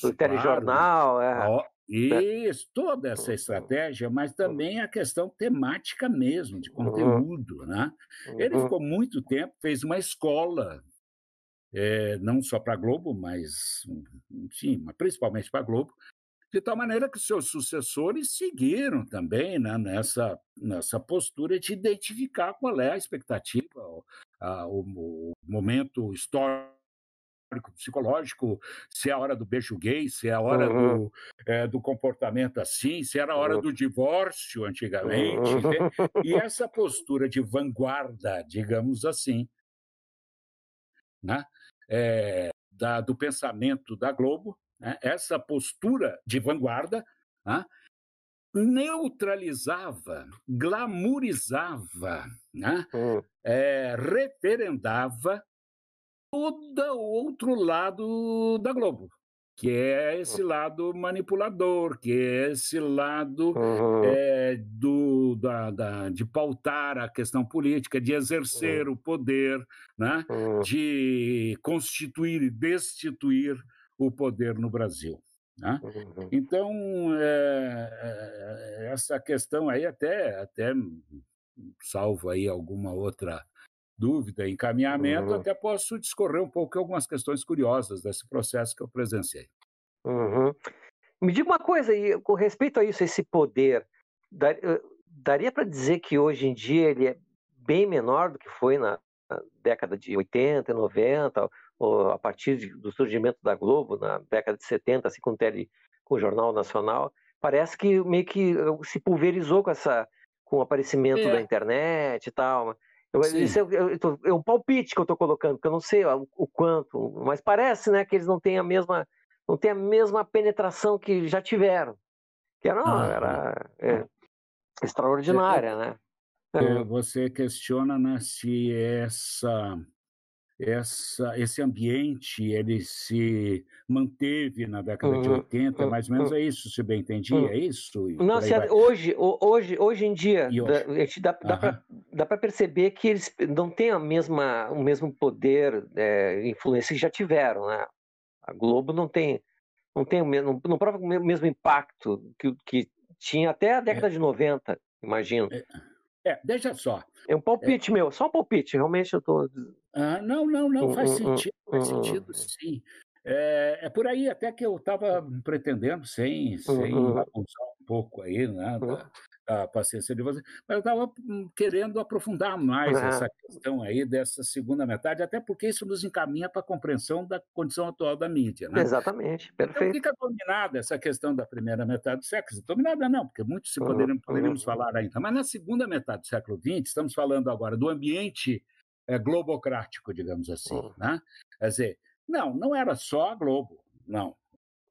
o telejornal. Claro. É. Isso, toda essa estratégia, mas também a questão temática mesmo, de conteúdo. Né? Ele ficou muito tempo, fez uma escola, é, não só para a Globo, mas, enfim, principalmente para a Globo, de tal maneira que seus sucessores seguiram também né, nessa, nessa postura de identificar qual é a expectativa, a, o, o momento histórico psicológico, se é a hora do beijo gay, se é a hora uhum. do, é, do comportamento assim, se era a hora uhum. do divórcio antigamente. Uhum. Né? E essa postura de vanguarda, digamos assim, né? É, da, do pensamento da Globo, né, essa postura de vanguarda né, neutralizava, glamourizava, né, uhum. é, referendava todo o outro lado da Globo, que é esse lado manipulador, que é esse lado uhum. é, do, da, da, de pautar a questão política, de exercer uhum. o poder, né, uhum. de constituir e destituir o poder no Brasil. Né? Uhum. Então, é, essa questão aí até, até salvo aí alguma outra dúvida, encaminhamento, uhum. até posso discorrer um pouco algumas questões curiosas desse processo que eu presenciei. Uhum. Me diga uma coisa, aí, com respeito a isso, esse poder, eh, daria para dizer que hoje em dia ele é bem menor do que foi na, na década de 80, 90, a partir de, do surgimento da Globo, na década de 70, assim, com o, tele, com o Jornal Nacional, parece que meio que se pulverizou com, essa, com o aparecimento é. da internet e tal. Eu, isso é, é, um palpite que eu estou colocando, porque eu não sei o, o, quanto, mas parece né, que eles não têm a mesma não têm a mesma penetração que já tiveram. Que era, ah, era é, extraordinária, né? É, você questiona né, se essa essa, esse ambiente ele se manteve na década uhum, de 80, uhum, mais ou menos uhum, é isso, se bem entendi, uhum. é isso? Não, hoje, hoje, hoje em dia, hoje? dá, dá, dá para perceber que eles não têm a mesma, o mesmo poder, é, influência que já tiveram, né? A Globo não tem, não tem o mesmo, não prova o mesmo impacto que, que tinha até a década é. de 90, imagino. É. É, deixa só. É um palpite é. meu, só um palpite, realmente eu estou. Ah, não, não, não, faz sentido, faz sentido sim. É, é por aí até que eu estava pretendendo, sem, sem abusar um pouco aí, né, da, a paciência de você, mas eu estava hum, querendo aprofundar mais uhum. essa questão aí dessa segunda metade, até porque isso nos encaminha para a compreensão da condição atual da mídia. Né? Exatamente, perfeito. Então fica dominada essa questão da primeira metade do século. Dominada não, porque muito se poderíamos, poderíamos falar ainda, mas na segunda metade do século XX, estamos falando agora do ambiente é, globocrático, digamos assim. Uhum. Né? Quer dizer, não, não era só a Globo, não.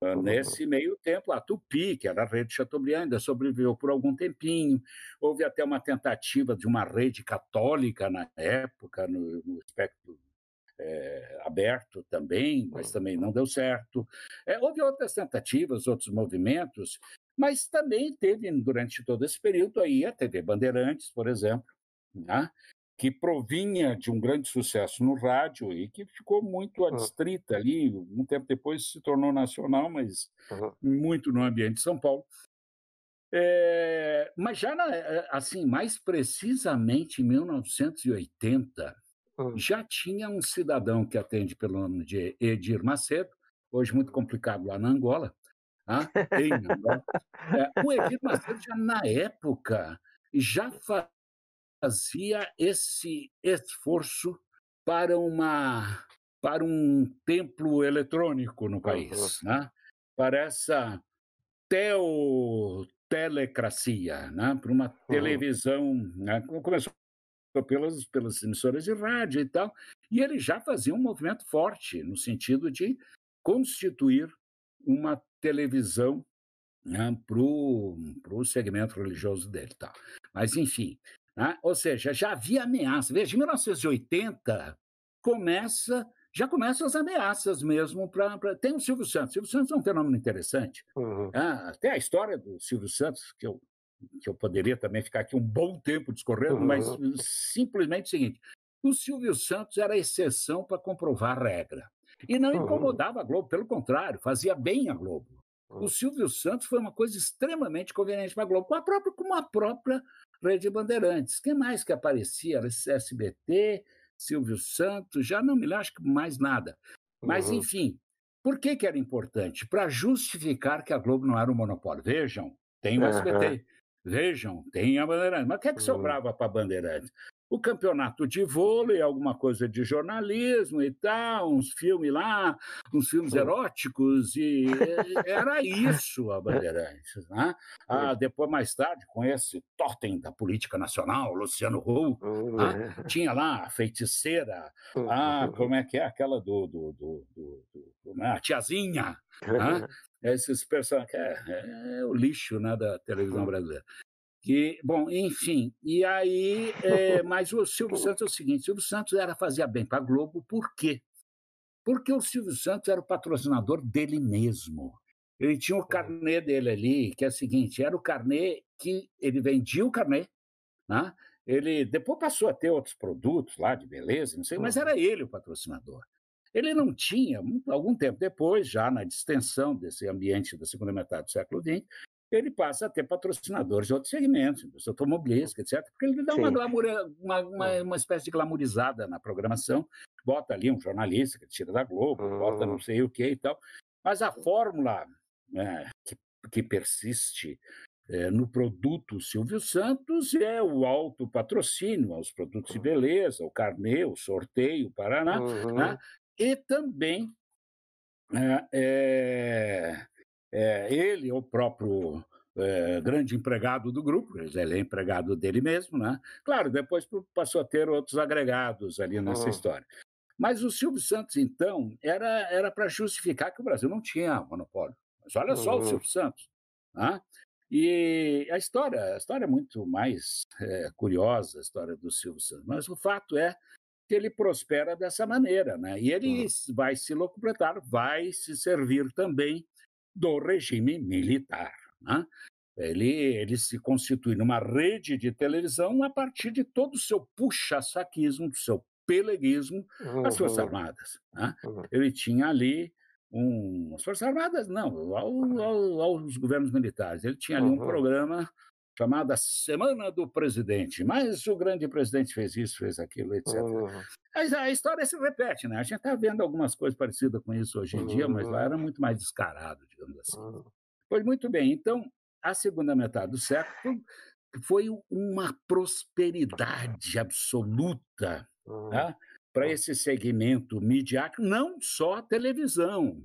Uhum. Nesse meio tempo, a Tupi, que era a rede Chateaubriand, ainda sobreviveu por algum tempinho. Houve até uma tentativa de uma rede católica na época, no, no espectro é, aberto também, mas também não deu certo. É, houve outras tentativas, outros movimentos, mas também teve, durante todo esse período, aí a TV Bandeirantes, por exemplo, né? Que provinha de um grande sucesso no rádio e que ficou muito adstrita ali, um tempo depois se tornou nacional, mas uhum. muito no ambiente de São Paulo. É, mas já, na, assim, mais precisamente em 1980, uhum. já tinha um cidadão que atende pelo nome de Edir Macedo, hoje muito complicado lá na Angola, ah, em Angola. É, o Edir Macedo já na época já fazia esse esforço para uma para um templo eletrônico no país, uhum. né? para essa teo, telecracia, né? para uma televisão. Né? Começou pelas, pelas emissoras de rádio e tal, e ele já fazia um movimento forte no sentido de constituir uma televisão né, para o segmento religioso dele. Tá? Mas, enfim, né? ou seja, já havia ameaça. Veja, em 1980 começa já começam as ameaças mesmo para. Pra... Tem o Silvio Santos. O Silvio Santos é um fenômeno interessante. Uhum. Ah, até a história do Silvio Santos, que eu, que eu poderia também ficar aqui um bom tempo discorrendo, uhum. mas simplesmente o seguinte: o Silvio Santos era exceção para comprovar a regra. E não incomodava a Globo, pelo contrário, fazia bem a Globo. O Silvio Santos foi uma coisa extremamente conveniente para a Globo, com a própria, com a própria Rede Bandeirantes. Quem mais que aparecia? SBT, Silvio Santos, já não me lembro, acho que mais nada. Mas, uhum. enfim, por que, que era importante? Para justificar que a Globo não era um monopólio. Vejam, tem o SBT. Uhum. Vejam, tem a Bandeirantes. Mas o que é que uhum. sobrava para a Bandeirantes? O campeonato de vôlei, alguma coisa de jornalismo e tal, uns filmes lá, uns filmes eróticos, e era isso a Bandeirantes. Né? Ah, depois, mais tarde, com esse totem da política nacional, Luciano Huck, né? tinha lá a feiticeira, ah, como é que é aquela do, do, do, do, do né? a tiazinha, né? esses personagens, é, é, o lixo né, da televisão brasileira. Que, bom, enfim, e aí, é, mas o Silvio Santos é o seguinte: o Silvio Santos era fazia bem para a Globo, por quê? Porque o Silvio Santos era o patrocinador dele mesmo. Ele tinha o carnê dele ali, que é o seguinte: era o carnê que ele vendia o carnê, né? ele depois passou a ter outros produtos lá de beleza, não sei, mas era ele o patrocinador. Ele não tinha, algum tempo depois, já na distensão desse ambiente da segunda metade do século XX, ele passa a ter patrocinadores de outros segmentos, indústria automobilística, etc., porque ele dá uma, glamour, uma, uma, é. uma, espécie de glamourizada na programação, bota ali um jornalista que tira da Globo, uhum. bota não sei o que e tal, mas a fórmula né, que, que persiste é, no produto Silvio Santos é o alto patrocínio aos produtos de beleza, o carnê, o sorteio, o Paraná, uhum. né? e também é, é é, ele, o próprio é, grande empregado do grupo, ele é empregado dele mesmo, né? Claro, depois passou a ter outros agregados ali nessa uhum. história. Mas o Silvio Santos, então, era era para justificar que o Brasil não tinha monopólio. Mas olha só uhum. o Silvio Santos. Né? E a história, a história é muito mais é, curiosa, a história do Silvio Santos. Mas o fato é que ele prospera dessa maneira, né? E ele uhum. vai se locupletar, vai se servir também do regime militar. Né? Ele, ele se constitui numa rede de televisão a partir de todo o seu puxa-saquismo, do seu peleguismo uhum. às Forças Armadas. Né? Uhum. Ele tinha ali um, as Forças Armadas, não, ao, ao, aos governos militares. Ele tinha ali um programa chamada Semana do Presidente. Mas o grande presidente fez isso, fez aquilo, etc. Uhum. A, história se repete, né? A gente está vendo algumas coisas parecidas com isso hoje em uhum. dia, mas lá era muito mais descarado, digamos assim. Uhum. Pois muito bem, então, a segunda metade do século foi uma prosperidade absoluta né? para esse segmento midiático, não só a televisão,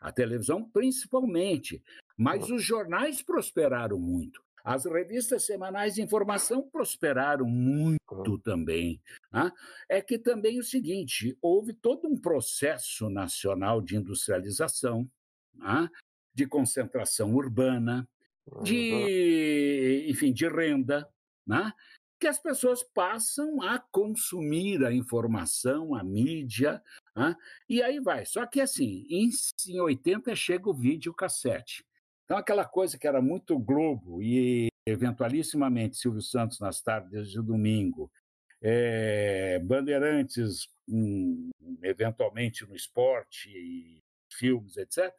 a televisão principalmente, mas os jornais prosperaram muito. As revistas semanais de informação prosperaram muito também. Né? É que também o seguinte: houve todo um processo nacional de industrialização, né? de concentração urbana, de, enfim, de renda, né? que as pessoas passam a consumir a informação, a mídia, né? e aí vai. Só que assim, em, em 80 chega o videocassete. Então, aquela coisa que era muito Globo e, eventualissimamente, Silvio Santos nas tardes de domingo, é, Bandeirantes, um, eventualmente no esporte, filmes, etc.,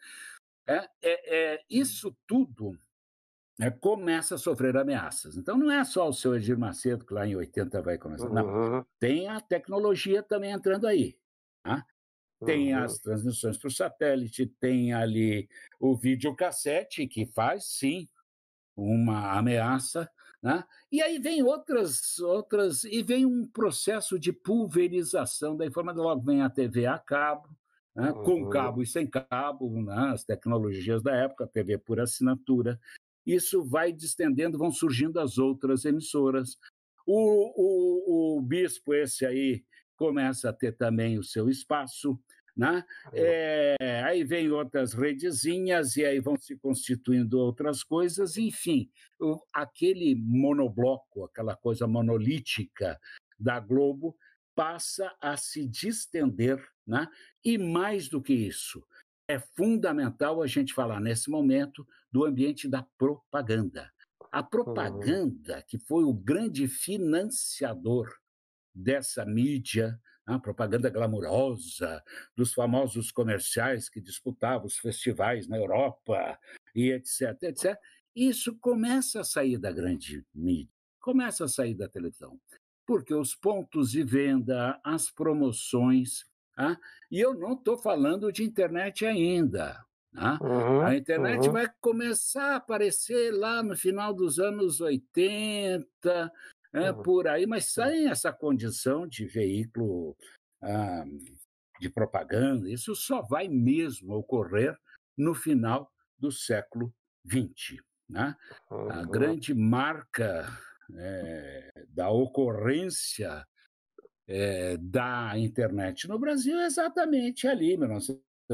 é, é, é, isso tudo né, começa a sofrer ameaças. Então, não é só o seu Edir Macedo, que lá em 80 vai começar. Uhum. Não, tem a tecnologia também entrando aí. Tá? Tem as transmissões para o satélite, tem ali o videocassete, que faz sim uma ameaça, né? E aí vem outras, outras, e vem um processo de pulverização da informação. Logo vem a TV a cabo, né? uhum. com cabo e sem cabo, né? as tecnologias da época, a TV por assinatura. Isso vai distendendo, vão surgindo as outras emissoras. O, o, o bispo, esse aí, começa a ter também o seu espaço. Né? É, aí vem outras redezinhas e aí vão se constituindo outras coisas, enfim, o, aquele monobloco, aquela coisa monolítica da Globo passa a se distender, né? e mais do que isso, é fundamental a gente falar nesse momento do ambiente da propaganda. A propaganda, que foi o grande financiador dessa mídia, a propaganda glamurosa, dos famosos comerciais que disputavam os festivais na Europa e etc, etc. Isso começa a sair da grande mídia, começa a sair da televisão, porque os pontos de venda, as promoções, ah, e eu não estou falando de internet ainda. Ah, uhum, a internet uhum. vai começar a aparecer lá no final dos anos 80, é, uhum. por aí, mas sem essa condição de veículo ah, de propaganda. Isso só vai mesmo ocorrer no final do século XX. Né? Uhum. A grande marca é, da ocorrência é, da internet no Brasil é exatamente ali,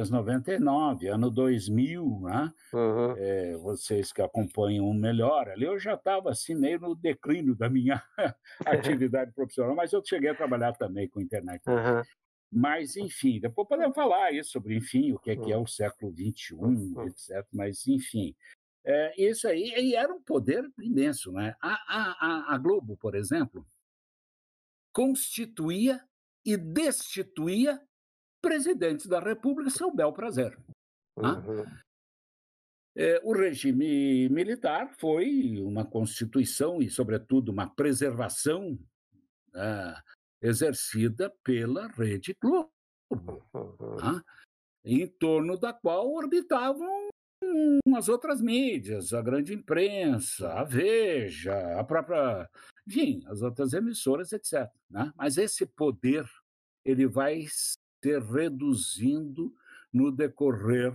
1999, ano 2000, né? Uhum. É, vocês que acompanham melhor, ali eu já estava assim meio no declínio da minha atividade profissional, mas eu cheguei a trabalhar também com internet. Uhum. Mas, enfim, depois podemos falar isso sobre, enfim, o que é, que é o século XXI, etc. Mas, enfim, é, isso aí e era um poder imenso. Né? A, a, a Globo, por exemplo, constituía e destituía presidentes da República seu bel prazer. Tá? Uhum. É, o regime militar foi uma constituição e, sobretudo, uma preservação é, exercida pela Rede Globo, uhum. tá? em torno da qual orbitavam as outras mídias, a grande imprensa, a Veja, a própria, enfim, as outras emissoras, etc. Né? Mas esse poder ele vai ser reduzindo no decorrer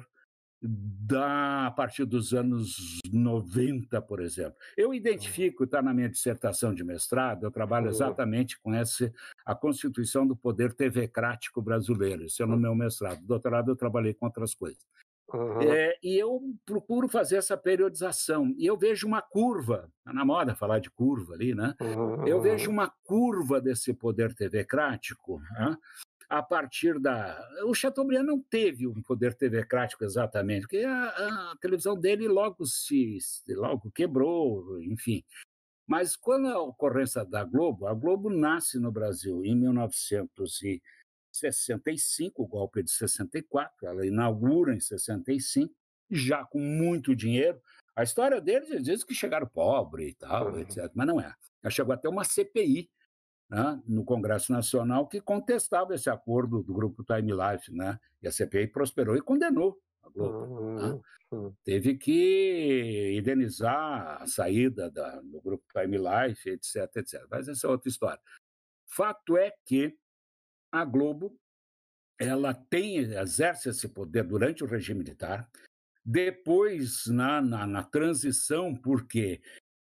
da a partir dos anos 90, por exemplo. Eu identifico, está na minha dissertação de mestrado, eu trabalho exatamente com essa a constituição do poder telecrático brasileiro. Isso é no meu mestrado. doutorado eu trabalhei com outras coisas. Uhum. É, e eu procuro fazer essa periodização. E eu vejo uma curva, está na moda falar de curva ali, né? Uhum. Eu vejo uma curva desse poder telecrático, né? A partir da. O Chateaubriand não teve um poder telecrático exatamente, porque a, a, televisão dele logo se logo quebrou, enfim. Mas quando a ocorrência da Globo, a Globo nasce no Brasil em 1965, o golpe de 64, ela inaugura em 65, já com muito dinheiro. A história deles diz que chegaram pobre e tal, uhum. etc. Mas não é. Ela chegou até uma CPI né, no Congresso Nacional que contestava esse acordo do grupo Time Life, né? E a CPI prosperou e condenou a Globo. Uhum, né? uhum. Teve que indenizar a saída da, do grupo Time Life, etc, etc. Mas essa é outra história. Fato é que a Globo ela tem exerce esse poder durante o regime militar, depois na, na, na transição, porque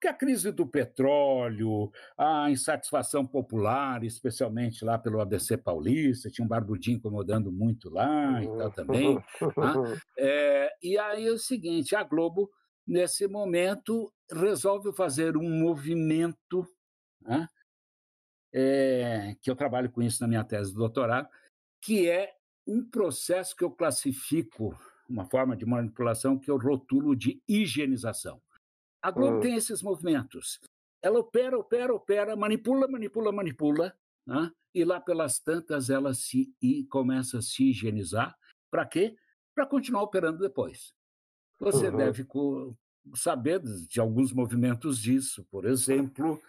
a crise do petróleo, a insatisfação popular, especialmente lá pelo ABC Paulista, tinha um barbudinho incomodando muito lá e tal também. Tá? É, e aí é o seguinte, a Globo, nesse momento, resolve fazer um movimento, né? é, que eu trabalho com isso na minha tese de doutorado, que é um processo que eu classifico, uma forma de manipulação que eu rotulo de higienização. A Globo tem esses movimentos. Ela opera, opera, opera, manipula, manipula, manipula, né? e lá pelas tantas ela se e começa a se higienizar. Para quê? Para continuar operando depois. Você uhum. deve saber de alguns movimentos disso. Por exemplo,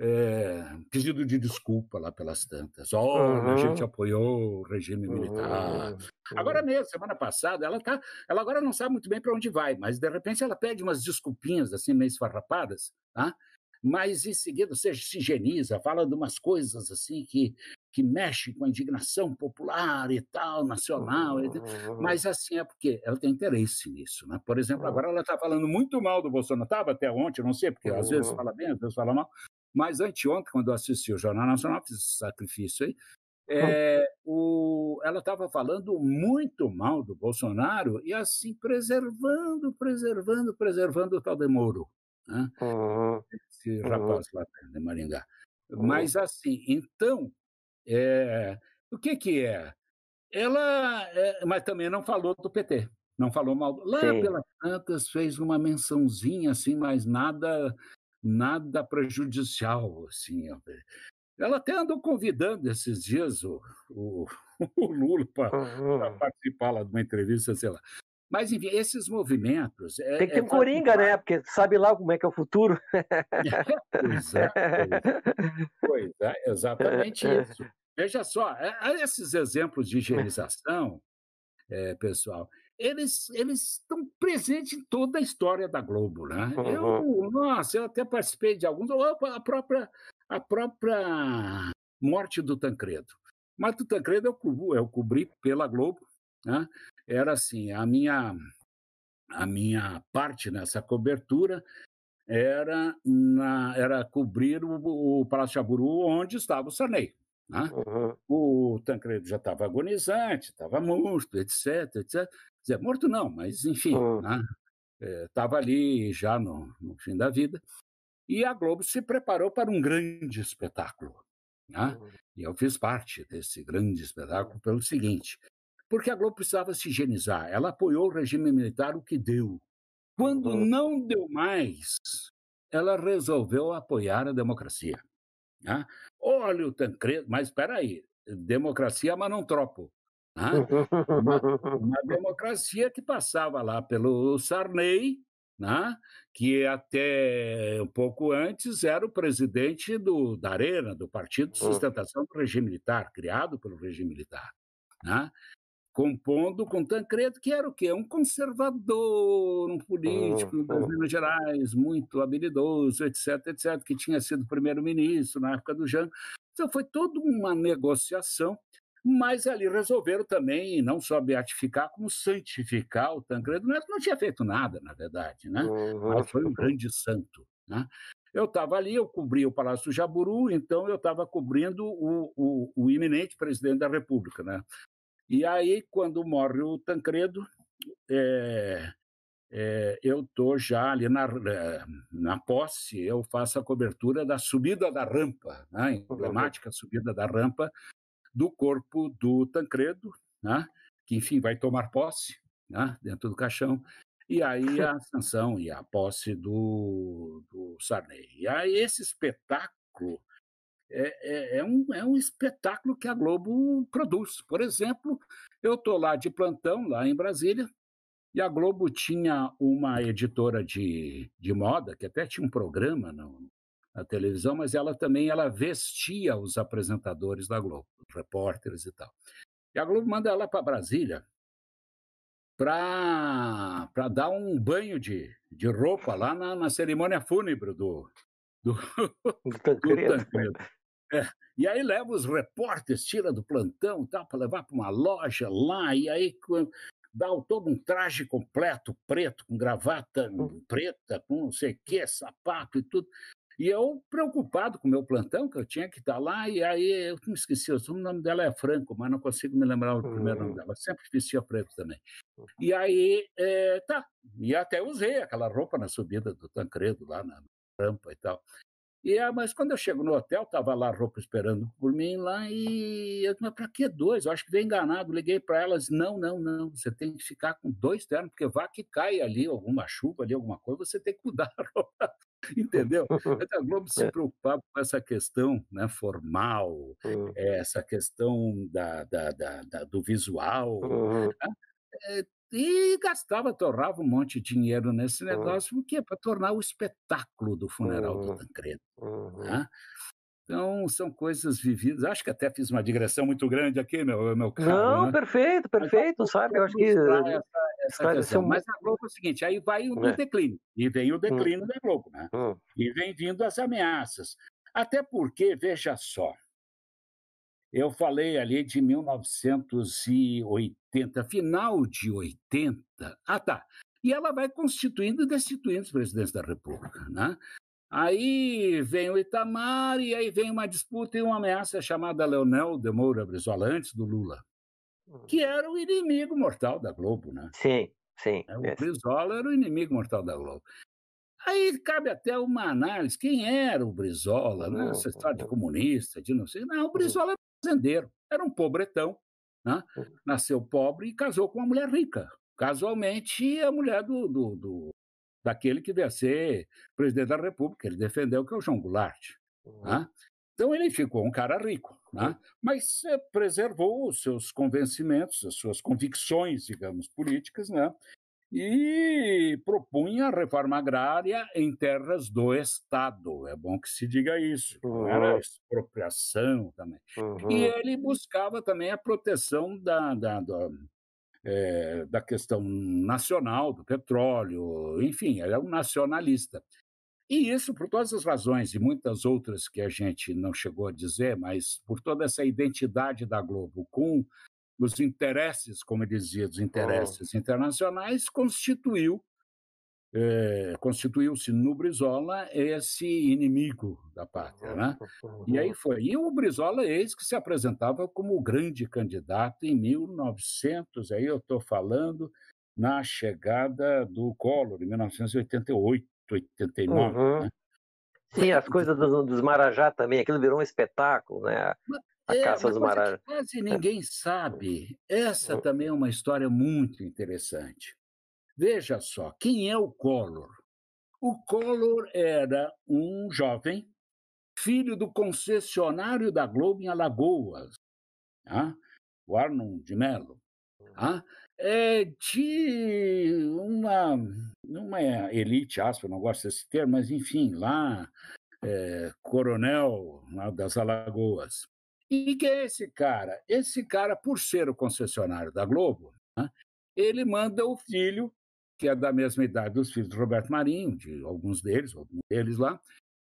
é, pedido de desculpa lá pelas tantas. Olha, uhum. a gente apoiou o regime militar. Uhum. Agora mesmo, semana passada, ela tá, ela agora não sabe muito bem para onde vai, mas de repente ela pede umas desculpinhas assim meio esfarrapadas, tá? Mas em seguida você se higieniza, fala de umas coisas assim que que mexem com a indignação popular e tal, nacional. Uhum. Mas assim é porque ela tem interesse nisso, né? Por exemplo, agora ela está falando muito mal do Bolsonaro, estava até ontem, não sei, porque às vezes fala bem, às vezes fala mal, mas anteontem, quando eu assisti o Jornal Nacional, fiz esse sacrifício aí, é, o, ela estava falando muito mal do Bolsonaro e assim preservando, preservando, preservando o tal de Moro. Né? Uhum. Esse rapaz lá de Maringá. Uhum. Mas assim, então, é, o que que é? Ela, é, mas também não falou do PT, não falou mal. Lá Sim. pelas tantas fez uma mençãozinha assim, mas nada nada prejudicial assim. Ela até andou convidando esses dias o, o, o Lula para uhum. participar lá de uma entrevista, sei lá. Mas, enfim, esses movimentos. É, Tem que ter é um coringa, né? Porque sabe lá como é que é o futuro. pois é, pois é, exatamente isso. Veja só, é, esses exemplos de higienização, é, pessoal, eles, eles estão presentes em toda a história da Globo, né? Uhum. Eu, nossa, eu até participei de alguns, a própria a própria morte do Tancredo. Mas do Tancredo eu cobri, eu cobri pela Globo, né? era assim, a minha, a minha parte nessa cobertura era, na, era cobrir o, o Palácio Jaburu onde estava o Sarney. Né? Uhum. O Tancredo já estava agonizante, estava morto, etc, etc. Dizer, morto não, mas enfim, estava uhum. né? ali já no, no fim da vida. E a Globo se preparou para um grande espetáculo. Né? Uhum. E eu fiz parte desse grande espetáculo pelo seguinte: porque a Globo precisava se higienizar. Ela apoiou o regime militar, o que deu. Quando uhum. não deu mais, ela resolveu apoiar a democracia. Né? Olha o Tancredo, mas espera aí, democracia, mas não tropo. Né? Uma, uma democracia que passava lá pelo Sarney, né? que até um pouco antes era o presidente do, da Arena, do Partido de hum. Sustentação do Regime Militar, criado pelo regime militar. Né? compondo com Tancredo, que era o quê? Um conservador, um político uhum. das Minas Gerais, muito habilidoso, etc, etc, que tinha sido primeiro-ministro na época do Jango. Então foi toda uma negociação mas ali resolveram também não só beatificar, como santificar o Tancredo Neto. Não tinha feito nada, na verdade, né? Uhum. mas foi um grande santo. Né? Eu estava ali, eu cobri o Palácio do Jaburu, então eu estava cobrindo o, o, o, iminente presidente da República. Né? E aí, quando morre o Tancredo, é, é, eu estou já ali na, na posse, eu faço a cobertura da subida da rampa, né? emblemática subida da rampa, do corpo do Tancredo, né? que, enfim, vai tomar posse né? dentro do caixão, e aí a ascensão e a posse do, do Sarney. E aí esse espetáculo é, é, é, um, é um espetáculo que a Globo produz. Por exemplo, eu estou lá de plantão, lá em Brasília, e a Globo tinha uma editora de, de moda, que até tinha um programa no, na televisão, mas ela também ela vestia os apresentadores da Globo, repórteres e tal. E a Globo manda ela para Brasília para dar um banho de, de roupa lá na, na cerimônia fúnebre do, do, do Tancredo. É. E aí leva os repórteres, tira do plantão tal, para levar para uma loja lá, e aí dá todo um traje completo, preto, com gravata hum. preta, com não sei o quê, sapato e tudo. E eu, preocupado com o meu plantão, que eu tinha que estar lá, e aí eu não esqueci, o nome dela é Franco, mas não consigo me lembrar o primeiro nome hum. dela. Sempre vestia Franco também. E aí, é, tá. E até usei aquela roupa na subida do Tancredo, lá na rampa e tal. E, ah, mas quando eu chego no hotel, estava lá a roupa esperando por mim lá e eu mas para que dois? Eu acho que veio enganado. Liguei para elas, não, não, não, você tem que ficar com dois ternos, porque vá que cai ali alguma chuva, ali alguma coisa, você tem que mudar a roupa. Entendeu? A Globo se é. preocupava com essa questão né, formal, uhum. essa questão da, da, da, da do visual. Uhum. Né? É, e gastava, torrava um monte de dinheiro nesse negócio, uhum. porque para tornar o espetáculo do funeral uhum. do Tancredo. Uhum. Né? Então, são coisas vividas. Acho que até fiz uma digressão muito grande aqui, meu, meu caro. Não, né? perfeito, perfeito, sabe? Eu acho que. Essa, essa questão. Mas a Globo é o seguinte: aí vai o é. declínio, e vem o hum. declínio da Globo, né? Hum. E vem vindo as ameaças. Até porque, veja só, eu falei ali de 1980, final de 80. Ah, tá. E ela vai constituindo e destituindo os presidentes da República. Né? Aí vem o Itamar e aí vem uma disputa e uma ameaça chamada Leonel de Moura Brizola, antes do Lula, que era o inimigo mortal da Globo, né? Sim, sim. É, o Brizola era o inimigo mortal da Globo. Aí cabe até uma análise, quem era o Brizola, né? Essa história de comunista, de não sei. Não, o Brizola era fazendeiro, era um pobretão, né? nasceu pobre e casou com uma mulher rica. Casualmente, a mulher do, do, do daquele que deve ser presidente da República, ele defendeu, que é o João Goulart. Uhum. Né? Então ele ficou um cara rico, né? mas eh, preservou os seus convencimentos, as suas convicções, digamos, políticas, né? e propunha a reforma agrária em terras do Estado. É bom que se diga isso, uhum. era expropriação também. Uhum. E ele buscava também a proteção da, da, da é, da questão nacional, do petróleo, enfim, ele é um nacionalista. E isso, por todas as razões e muitas outras que a gente não chegou a dizer, mas por toda essa identidade da Globo com os interesses, como ele dizia, dos interesses oh. internacionais, constituiu é, constituiu-se no Brizola esse inimigo da pátria, né? E aí foi. E o Brizola, eis que se apresentava como o grande candidato em 1900, aí eu estou falando na chegada do Collor, em 1988, 89, uhum. né? Sim, as coisas dos, dos Marajá também, aquilo virou um espetáculo, né? A é, caça dos Marajá. Quase ninguém sabe. Essa hum. também é uma história muito interessante. Veja só, quem é o Collor? O Collor era um jovem, filho do concessionário da Globo em Alagoas, tá? o Arnon de Mello. Tá? É de uma, uma elite, aspa, não gosto desse termo, mas enfim, lá, é, coronel lá das Alagoas. E que é esse cara? Esse cara, por ser o concessionário da Globo, né, ele manda o filho que é da mesma idade dos filhos do Roberto Marinho, de alguns deles, alguns deles lá,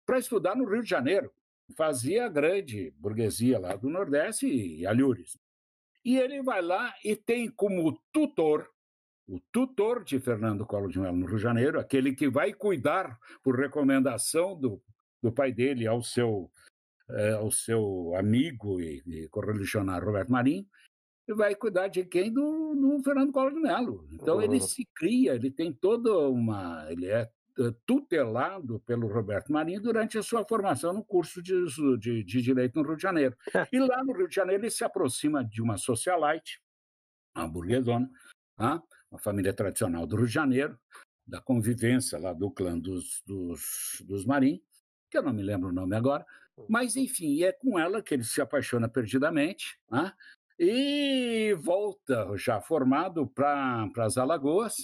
para estudar no Rio de Janeiro. Fazia a grande burguesia lá do Nordeste e Alhures. E ele vai lá e tem como tutor, o tutor de Fernando Collor de Mello no Rio de Janeiro, aquele que vai cuidar, por recomendação do, do pai dele ao seu, é, ao seu amigo e, e correligionário Roberto Marinho, vai cuidar de quem? Do, do Fernando Collor de Mello. Então uhum. ele se cria, ele tem toda uma. Ele é eh, tutelado pelo Roberto Marinho durante a sua formação no curso de, de, de Direito no Rio de Janeiro. e lá no Rio de Janeiro ele se aproxima de uma socialite, uma burguesona, tá? Uma família tradicional do Rio de Janeiro, da convivência lá do clã dos, dos, dos Marim, que eu não me lembro o nome agora, hum. mas enfim, é com ela que ele se apaixona perdidamente, né? e volta já formado para as Alagoas.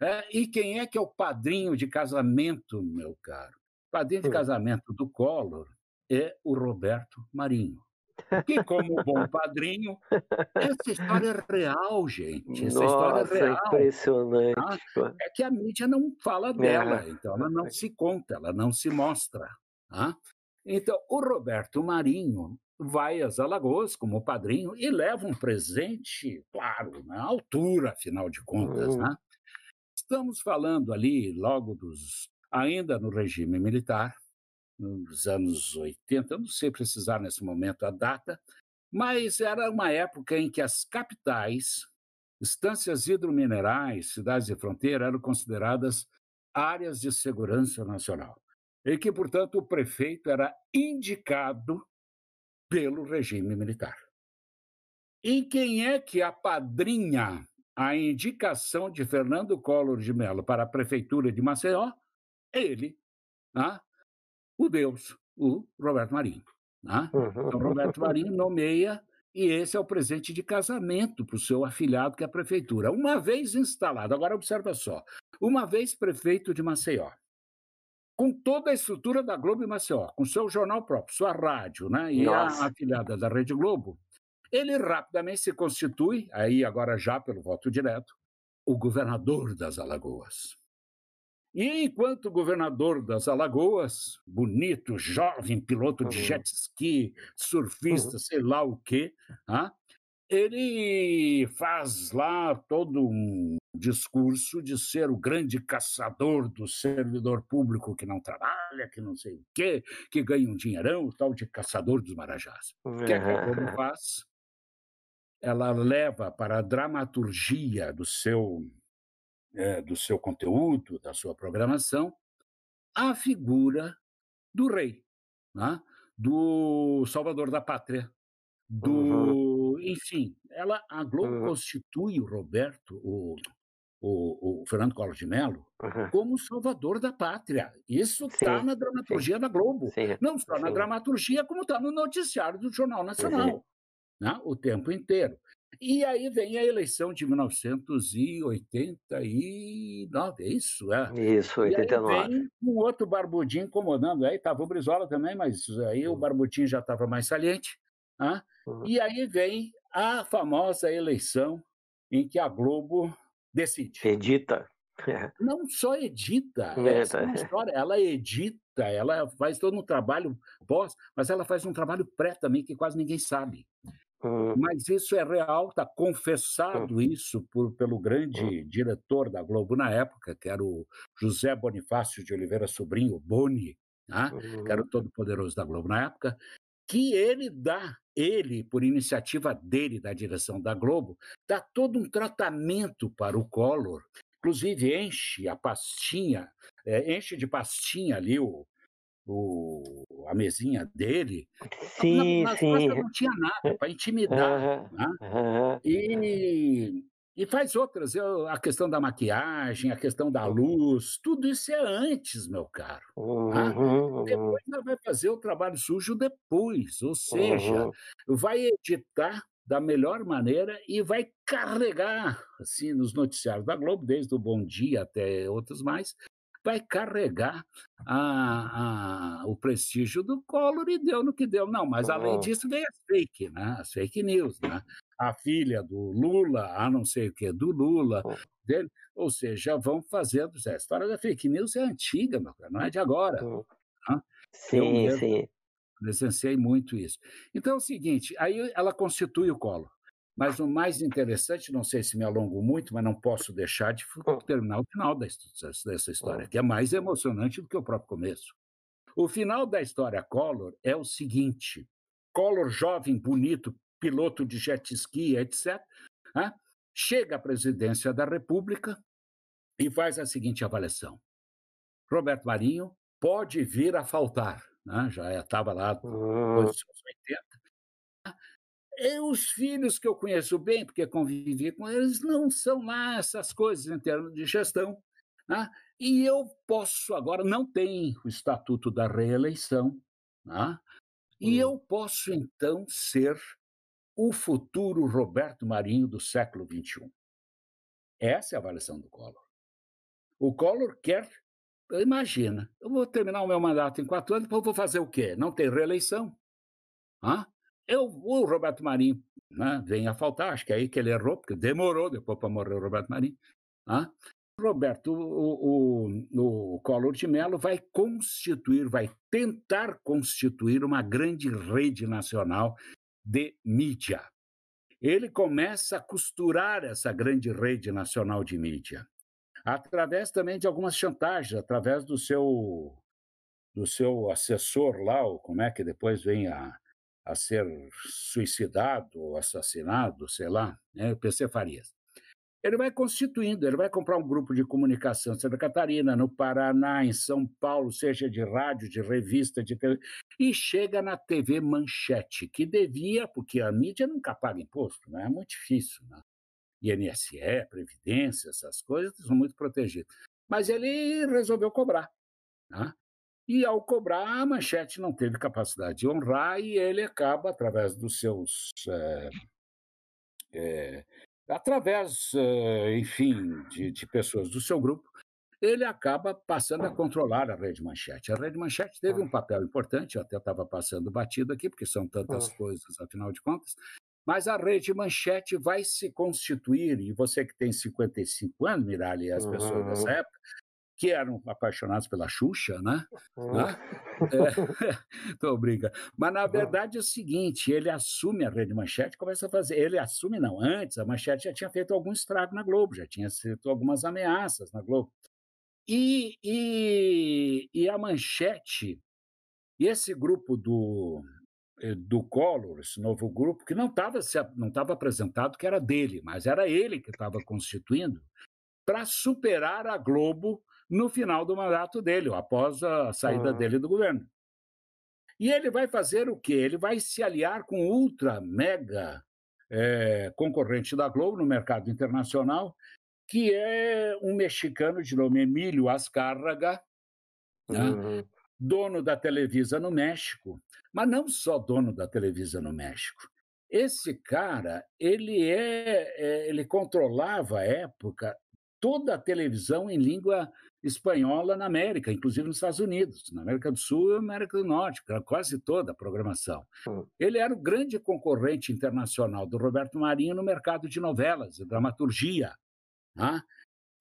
É, e quem é que é o padrinho de casamento, meu caro? padrinho de casamento do Collor é o Roberto Marinho. Que, como bom padrinho, essa história é real, gente. Essa Nossa, história é real. impressionante. Tá? É que a mídia não fala dela, é. então ela não se conta, ela não se mostra. Tá? Então, o Roberto Marinho vai às Alagoas como padrinho e leva um presente, claro, na altura, afinal de contas. Uhum. Né? Estamos falando ali logo dos. ainda no regime militar, nos anos 80, não sei precisar nesse momento a data, mas era uma época em que as capitais, estâncias hidrominerais, cidades de fronteira eram consideradas áreas de segurança nacional. E que, portanto, o prefeito era indicado pelo regime militar. E quem é que apadrinha a indicação de Fernando Collor de Mello para a prefeitura de Maceió? Ele, né? O Deus, o Roberto Marinho. Né? Então, Roberto Marinho nomeia e esse é o presente de casamento para o seu afilhado, que é a prefeitura. Uma vez instalado, agora observa só, uma vez prefeito de Maceió, com toda a estrutura da Globo e Maceió, com seu jornal próprio, sua rádio, né? E Nossa. a afiliada da Rede Globo, ele rapidamente se constitui, aí agora já pelo voto direto, o governador das Alagoas. E enquanto governador das Alagoas, bonito, jovem, piloto de uhum. jet ski, surfista, uhum. sei lá o quê, ah, ele faz lá todo um discurso de ser o grande caçador do servidor público que não trabalha, que não sei o quê, que ganha um dinheirão, o tal de caçador dos marajás. O que, é que a Globo faz? Ela leva para a dramaturgia do seu, é, do seu conteúdo, da sua programação, a figura do rei, né? do salvador da pátria, do, uhum. enfim, ela a Globo uhum. constitui o Roberto, o, o, o Fernando Collor de Mello, uhum. como salvador da pátria. Isso está na dramaturgia sim. da Globo. Sim. Não só na dramaturgia, como está no noticiário do Jornal Nacional, uhum. né? o tempo inteiro. E aí vem a eleição de 1989, é isso? É. Isso, 89. E aí vem um outro barbudinho incomodando. Aí estava o Brizola também, mas aí o uhum. barbudinho já estava mais saliente. Né? Uhum. E aí vem a famosa eleição em que a Globo decide. Edita. Não só edita, é, essa é história. Ela edita, ela faz todo um trabalho pós, mas ela faz um trabalho pré também que quase ninguém sabe. Uhum. Mas isso é real, está confessado uhum. isso por, pelo grande uhum. diretor da Globo na época, que era o José Bonifácio de Oliveira Sobrinho, Boni, né? que era o todo-poderoso da Globo na época, que ele dá, ele, por iniciativa dele, da direção da Globo, dá todo um tratamento para o Collor, inclusive enche a pastinha, é, enche de pastinha ali o, o, a mesinha dele. Sim, na, sim. não tinha nada para intimidar. Uhum, né? uhum. E e faz outras, a questão da maquiagem, a questão da luz, tudo isso é antes, meu caro. Tá? Uhum, depois ela vai fazer o trabalho sujo depois, ou seja, uhum. vai editar da melhor maneira e vai carregar, assim, nos noticiários da Globo, desde o Bom Dia até outros mais, vai carregar a, a, o prestígio do Collor e deu no que deu. Não, mas além disso vem as fake, né? as fake news. Né? a filha do Lula, a não sei o que, do Lula, dele. Ou seja, vão fazendo. A história da fake news é antiga, meu cara, não é de agora. Né? Sim, sim. Presenciei muito isso. Então é o seguinte: aí ela constitui o colo. Mas o mais interessante, não sei se me alongo muito, mas não posso deixar de terminar o final dessa história, que é mais emocionante do que o próprio começo. O final da história Collor é o seguinte: Collor, jovem, bonito, piloto de jet ski, etc., né? chega à presidência da República e faz a seguinte avaliação: Roberto Marinho pode vir a faltar, né? já estava lá nos anos 80. E os filhos que eu conheço bem, porque convivi com eles, não são lá essas coisas em termos de gestão. Né? E eu posso agora, não tem o estatuto da reeleição, né? e eu posso então ser o futuro Roberto Marinho do século XXI. Essa é a avaliação do Collor. O Collor quer, imagina, eu vou terminar o meu mandato em quatro anos, depois eu vou fazer o quê? Não tem reeleição. Hã? Eu, o Roberto Marinho né, vem a faltar, acho que é aí que ele errou, porque demorou depois para morrer o Roberto Marinho. Hã? Roberto, o, o, o Collor de Mello vai constituir, vai tentar constituir uma grande rede nacional de mídia. Ele começa a costurar essa grande rede nacional de mídia, através também de algumas chantagens, através do seu do seu assessor lá, ou como é que depois vem a, a ser suicidado ou assassinado, sei lá, né? PC Farias ele vai constituindo, ele vai comprar um grupo de comunicação em Santa Catarina, no Paraná, em São Paulo, seja de rádio, de revista, de TV, e chega na TV Manchete, que devia, porque a mídia nunca paga imposto, né? é muito difícil. Né? INSE, Previdência, essas coisas são muito protegidas. Mas ele resolveu cobrar. Né? E ao cobrar, a Manchete não teve capacidade de honrar e ele acaba, através dos seus. É, é, através, eh, enfim, de, de pessoas do seu grupo, ele acaba passando a controlar a Rede Manchete. A Rede Manchete teve um papel importante, eu até estava passando batido aqui, porque são tantas coisas, afinal de contas, mas a Rede Manchete vai se constituir, e você que tem 55 anos, Miralha, e as pessoas dessa época, que eram apaixonados pela Xuxa, né? né? É, brincando. Mas, na verdade, é o seguinte, ele assume a Rede Manchete começa a fazer... Ele assume, não, antes, a Manchete já tinha feito algum estrago na Globo, já tinha feito algumas ameaças na Globo. E, e, e a Manchete, e esse grupo do, eh, do Collor, esse novo grupo, que não estava não tava apresentado que era dele, mas era ele que estava constituindo, para superar a Globo no final do mandato dele, após a saída uhum. dele do governo. E ele vai fazer o quê? Ele vai se aliar com ultra, mega é, concorrente da Globo no mercado internacional, que é um mexicano de nome Emílio Azcárraga, né? uhum. dono da Televisa no México, mas não só dono da Televisa no México. Esse cara, ele é, é ele controlava à época toda a televisão em língua espanhola na América, inclusive nos Estados Unidos, na América do Sul e América do Norte, quase toda a programação. Hum. Ele era o grande concorrente internacional do Roberto Marinho no mercado de novelas, de dramaturgia. Né?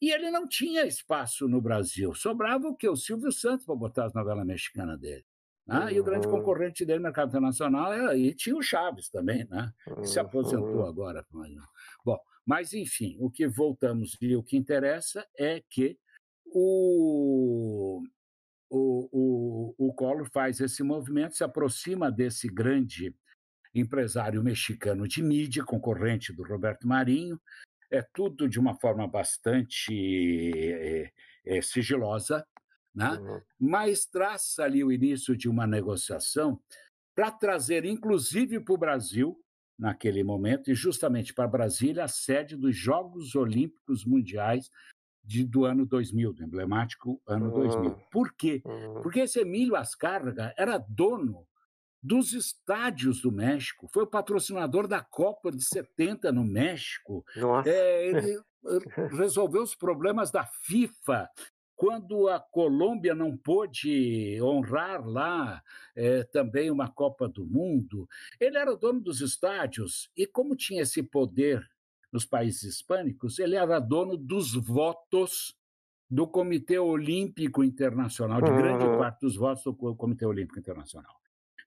E ele não tinha espaço no Brasil. Sobrava o que? O Silvio Santos para botar as novelas mexicanas dele. Né? Uhum. E o grande uhum. concorrente dele no mercado internacional era, e tinha o Chaves também, né? que se aposentou uhum. agora. Bom, mas enfim, o que voltamos e o que interessa é que o, o, o, o Collor faz esse movimento, se aproxima desse grande empresário mexicano de mídia, concorrente do Roberto Marinho, é tudo de uma forma bastante é, é, sigilosa, né? Uhum. mas traça ali o início de uma negociação para trazer, inclusive para o Brasil, naquele momento, e justamente para Brasília, a sede dos Jogos Olímpicos Mundiais de, do ano 2000, do emblemático ano uhum. 2000. Por quê? Uhum. Porque esse Emílio Ascárraga era dono dos estádios do México, foi o patrocinador da Copa de 70 no México. É, ele resolveu os problemas da FIFA. Quando a Colômbia não pôde honrar lá é, também uma Copa do Mundo, ele era dono dos estádios e, como tinha esse poder nos países hispânicos, ele era dono dos votos do Comitê Olímpico Internacional, de grande uhum. parte dos votos do Comitê Olímpico Internacional.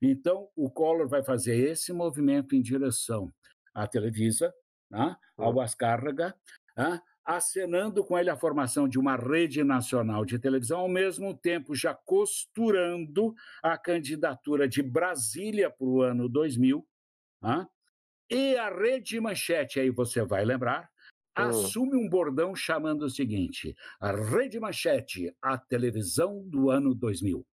Então, o Collor vai fazer esse movimento em direção à Televisa, né, ao uhum. Ascárraga, né, acenando com ele a formação de uma rede nacional de televisão, ao mesmo tempo já costurando a candidatura de Brasília para o ano 2000, né, e a Rede Manchete, aí você vai lembrar, hum. assume um bordão chamando o seguinte: a Rede Manchete, a televisão do ano 2000.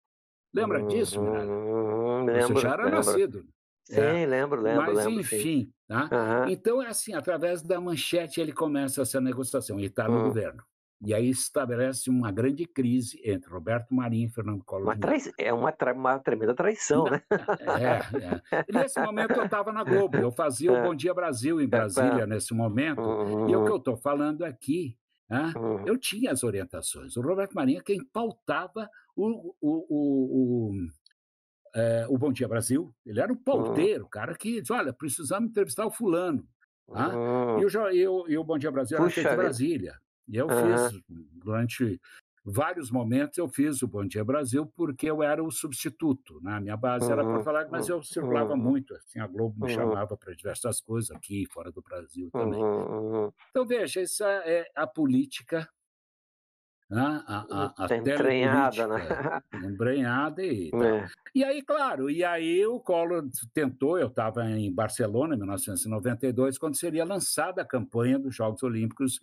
Lembra uhum, disso, Miranda? Uhum, lembro, você já era lembro. nascido. Sim, é. lembro, lembro. Mas, lembro, enfim, tá? Uhum. então é assim: através da manchete ele começa essa negociação, ele está no hum. governo. E aí estabelece uma grande crise entre Roberto Marinho e Fernando Collor uma trai... É uma, tra... uma tremenda traição, né? É, é. nesse momento eu estava na Globo, eu fazia o é. Bom Dia Brasil em é, Brasília nesse momento, uhum. e o que eu estou falando aqui, né? uhum. eu tinha as orientações. O Roberto Marinho é quem pautava o, o, o, o é, o Bom Dia Brasil. Ele era o pauteiro, o cara que diz: olha, precisamos entrevistar o fulano. Tá? Uhum. E, o, e, o, e o Bom Dia Brasil Puxa era feito em Brasília. E eu uhum. fiz, durante vários momentos, eu fiz o Bom Dia Brasil porque eu era o substituto. Né? A minha base uhum. era Porto Alegre, mas eu circulava uhum. muito. Assim, a Globo me chamava para diversas coisas aqui, fora do Brasil também. Então, veja, essa é a política né? a, a, a entranhada, né? Embrenhada e é. E aí, claro, e aí o Collor tentou, eu estava em Barcelona em 1992, quando seria lançada a campanha dos Jogos Olímpicos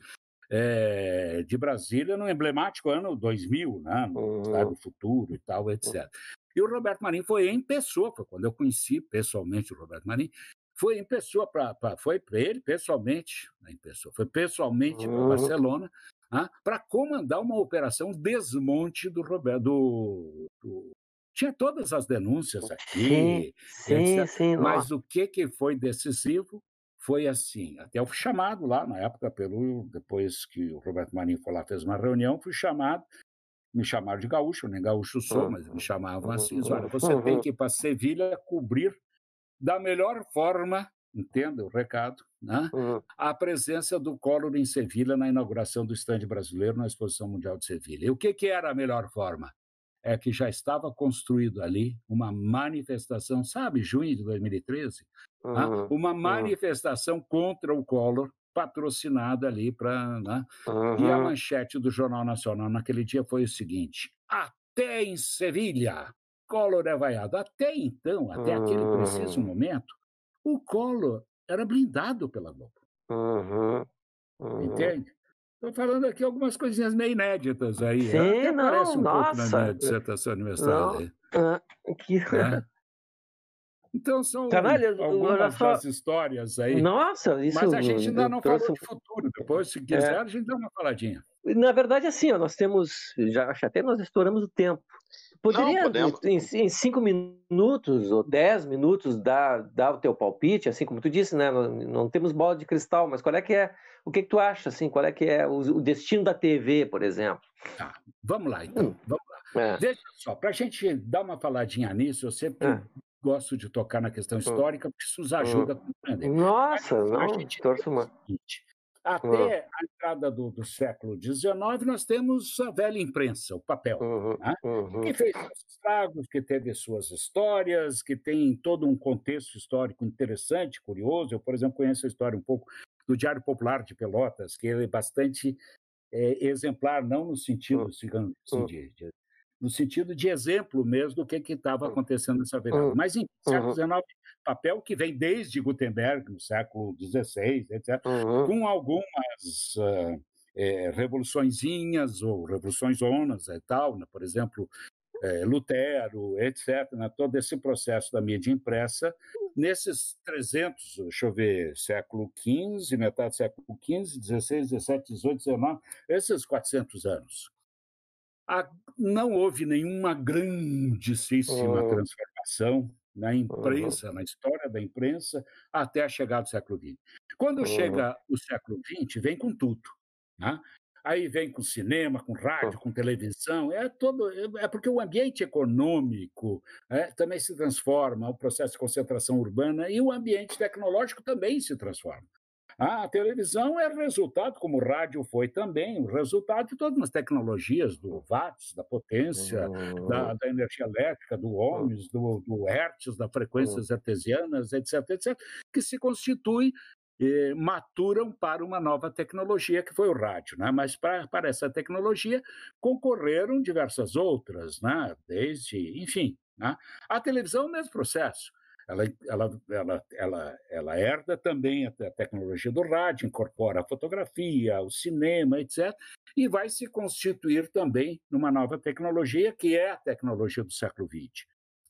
é, de Brasília no emblemático ano 2000, né? no uhum. Futuro e tal, etc. Uhum. E o Roberto Marinho foi em pessoa, foi quando eu conheci pessoalmente o Roberto Marinho, foi em pessoa para foi para ele pessoalmente, em pessoa, foi pessoalmente uhum. para Barcelona ah, para comandar uma operação desmonte do Roberto do, do tinha todas as denúncias aqui, sim, sim, sim, mas o que, que foi decisivo foi assim, até eu fui chamado lá na época pelo depois que o Roberto Marinho foi lá fez uma reunião, fui chamado, me chamaram de gaúcho, nem gaúcho sou, mas me chamavam assim, olha, você tem que ir para Sevilha cobrir da melhor forma entenda o recado, né? A presença do Collor em Sevilha na inauguração do estande brasileiro na Exposição Mundial de Sevilha. E o que, que era a melhor forma? É que já estava construído ali uma manifestação, sabe, junho de 2013, uhum. né? uma manifestação uhum. contra o Collor, patrocinada ali para. Né? E a manchete do Jornal Nacional naquele dia foi o seguinte: até em Sevilha, Collor é vaiado. Até então, até aquele preciso momento, o Collor era blindado pela Globo. Uhum, uhum. Entende? Estou falando aqui algumas coisinhas meio inéditas aí. Sim, Até não, parece um nossa. pouco na minha dissertação universitária. Uh, que... é? Então são Caralho, algumas só... das histórias aí. Nossa, isso. Mas a gente ainda não falou de futuro. Depois, se quiser, é. a gente dá uma faladinha. Na verdade, assim, ó, nós temos. Já, até nós estouramos o tempo. Poderia, não, em, em, cinco minutos ou dez minutos, dar, dar o teu palpite, assim como tu disse, né? Não, não, temos bola de cristal, mas qual é que é, o que, que tu acha, assim, qual é que é o, o destino da TV, por exemplo? Tá, vamos lá, então, hum. vamos lá. É. Veja só, para a gente dar uma faladinha nisso, eu sempre é. Gosto de tocar na questão hum. histórica, porque isso nos ajuda hum. a compreender. Nossa, não, a gente torço uma... seguinte, até uhum. a entrada do, do, século XIX, nós temos a velha imprensa, o papel, uhum. Né? Uhum. que fez seus estragos, que teve suas histórias, que tem todo um contexto histórico interessante, curioso. Eu, por exemplo, conheço a história um pouco do Diário Popular de Pelotas, que é bastante é, exemplar, não no sentido, digamos assim, de, de, no sentido de exemplo mesmo do que estava acontecendo nessa virada. Mas, em século XIX, papel que vem desde Gutenberg, no século XVI, etc., uhum. com algumas uh, é, revoluçõezinhas ou revoluções zonas e tal, né? por exemplo, é, Lutero, etc., né? todo esse processo da mídia impressa, nesses 300, deixa eu ver, século XV, metade do século XV, XVI, XVII, XVIII, XIX, esses 400 anos. A, não houve nenhuma grandíssima uhum. transformação na imprensa, uhum. na história da imprensa, até a chegada do século XX. Quando uhum. chega o século XX, vem com tudo. Né? Aí vem com cinema, com rádio, com televisão, é todo é porque o ambiente econômico é, também se transforma, o processo de concentração urbana e o ambiente tecnológico também se transforma. A televisão é resultado, como o rádio foi também, o resultado de todas as tecnologias do watts, da potência, uhum. da, da, energia elétrica, do ohms, do, do hertz, das frequências artesianas, etc., etc., que se constitui eh, maturam para uma nova tecnologia que foi o rádio, né? Mas para, para essa tecnologia concorreram diversas outras, né? Desde, enfim, né? A televisão é o mesmo processo ela, ela, ela, ela, ela herda também a tecnologia do rádio, incorpora a fotografia, o cinema, etc., e vai se constituir também numa nova tecnologia, que é a tecnologia do século XX.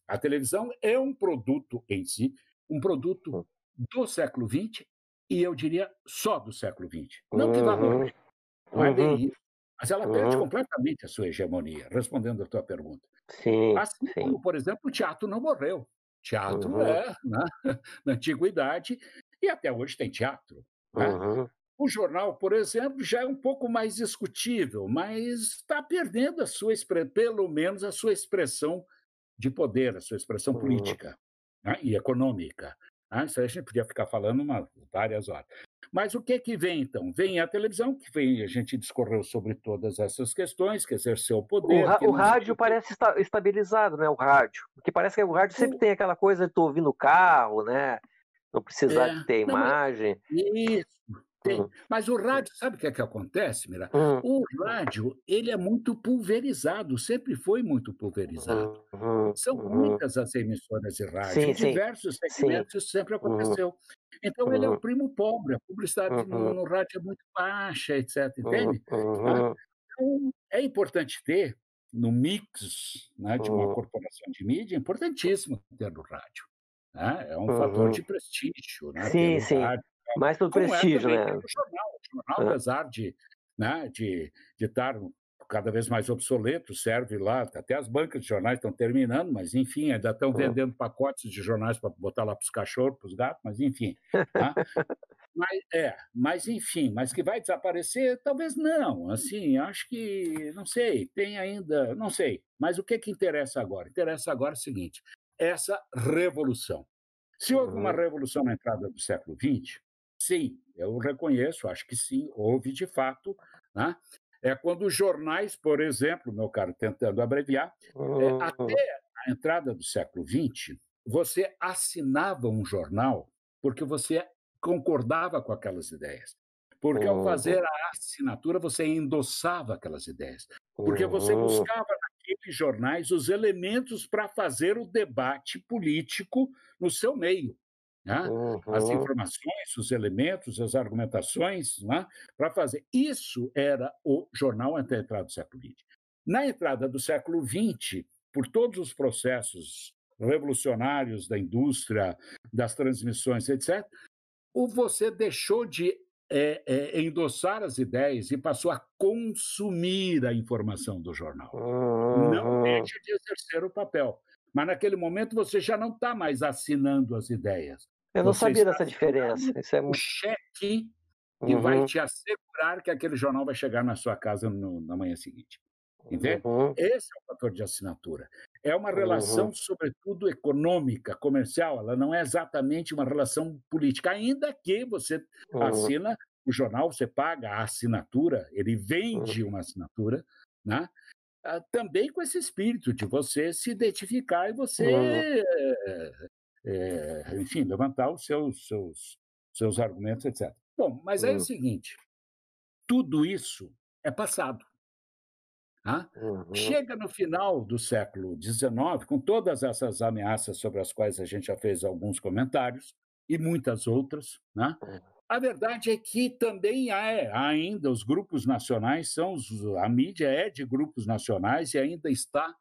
A televisão é um produto em si, um produto hum. do século XX, e eu diria só do século XX. Não que vá longe, não é bem uhum. isso. Mas ela perde uhum. completamente a sua hegemonia, respondendo a tua pergunta. Sim, assim sim. como, por exemplo, o teatro não morreu. Teatro uhum. é, né? na antiguidade, e até hoje tem teatro. Né? Uhum. O jornal, por exemplo, já é um pouco mais discutível, mas está perdendo a sua pelo menos a sua expressão de poder, a sua expressão uhum. política né? e econômica. Né? Isso aí a gente podia ficar falando uma, várias horas. Mas o que que vem então? Vem a televisão, que vem, a gente discorreu sobre todas essas questões, que exerceu o poder. O, o rádio parece esta, estabilizado, né? O rádio. Porque parece que o rádio sempre o... tem aquela coisa de tu ouvir no carro, né? Não precisar é, de ter imagem. Isso. Tem. Uhum. Mas o rádio, sabe o que é que acontece, Mira? Uhum. O rádio, ele é muito pulverizado, sempre foi muito pulverizado. Uhum. São uhum. muitas as emissoras de rádio, sim, em diversos sim. segmentos sim. isso sempre uhum. aconteceu. Então ele é o uhum. primo pobre, a publicidade no, no, rádio é muito baixa, etc. Entende? Tá? Então, é importante ter no mix né, de uma corporação de mídia, é importantíssimo ter no rádio. Né? É um fator de prestígio. Né, sim, sim. Rádio, mais pelo é prestígio, é né? Jornal, o jornal apesar de, né, de, de estar cada vez mais obsoleto, serve lá, até as bancas de jornais estão terminando, mas enfim, ainda estão vendendo pacotes de jornais para botar lá para os cachorros, para os gatos, mas enfim. Tá? mas, é, mas enfim, mas que vai desaparecer, talvez não. Assim, acho que, não sei, tem ainda, não sei. Mas o que, que interessa agora? Interessa agora o seguinte: essa revolução Se houve uma uhum. revolução na entrada do século XX, sim, eu reconheço, acho que sim, houve de fato. Né? É quando os jornais, por exemplo, meu caro, tentando abreviar, é, até a entrada do século XX, você assinava um jornal porque você concordava com aquelas ideias. Porque ao fazer a assinatura, você endossava aquelas ideias. Porque você buscava naqueles jornais os elementos para fazer o debate político no seu meio. Né? As informações, os elementos, as argumentações né? para fazer. Isso era o jornal até a entrada do século XX. Na entrada do século XX, por todos os processos revolucionários da indústria, das transmissões, etc., você deixou de é, é, endossar as ideias e passou a consumir a informação do jornal. Uhum. Não deixa de exercer o papel. Mas naquele momento você já não está mais assinando as ideias. Eu não você sabia dessa diferença. Isso é... O cheque que uhum. vai te assegurar que aquele jornal vai chegar na sua casa no, na manhã seguinte. Entende? Uhum. Esse é o fator de assinatura. É uma relação, uhum. sobretudo, econômica, comercial. Ela não é exatamente uma relação política, ainda que você uhum. assina o jornal, você paga a assinatura, ele vende uma assinatura, né? Ah, também com esse espírito de você se identificar e você, é, enfim, levantar os seus, seus, seus argumentos, etc. Bom, mas é o seguinte: tudo isso é passado. Tá? Uhum. Chega no final do século XIX, com todas essas ameaças sobre as quais a gente já fez alguns comentários, e muitas outras, né? Uhum. A verdade é que também há ainda os grupos nacionais, são os, a mídia é de grupos nacionais e ainda está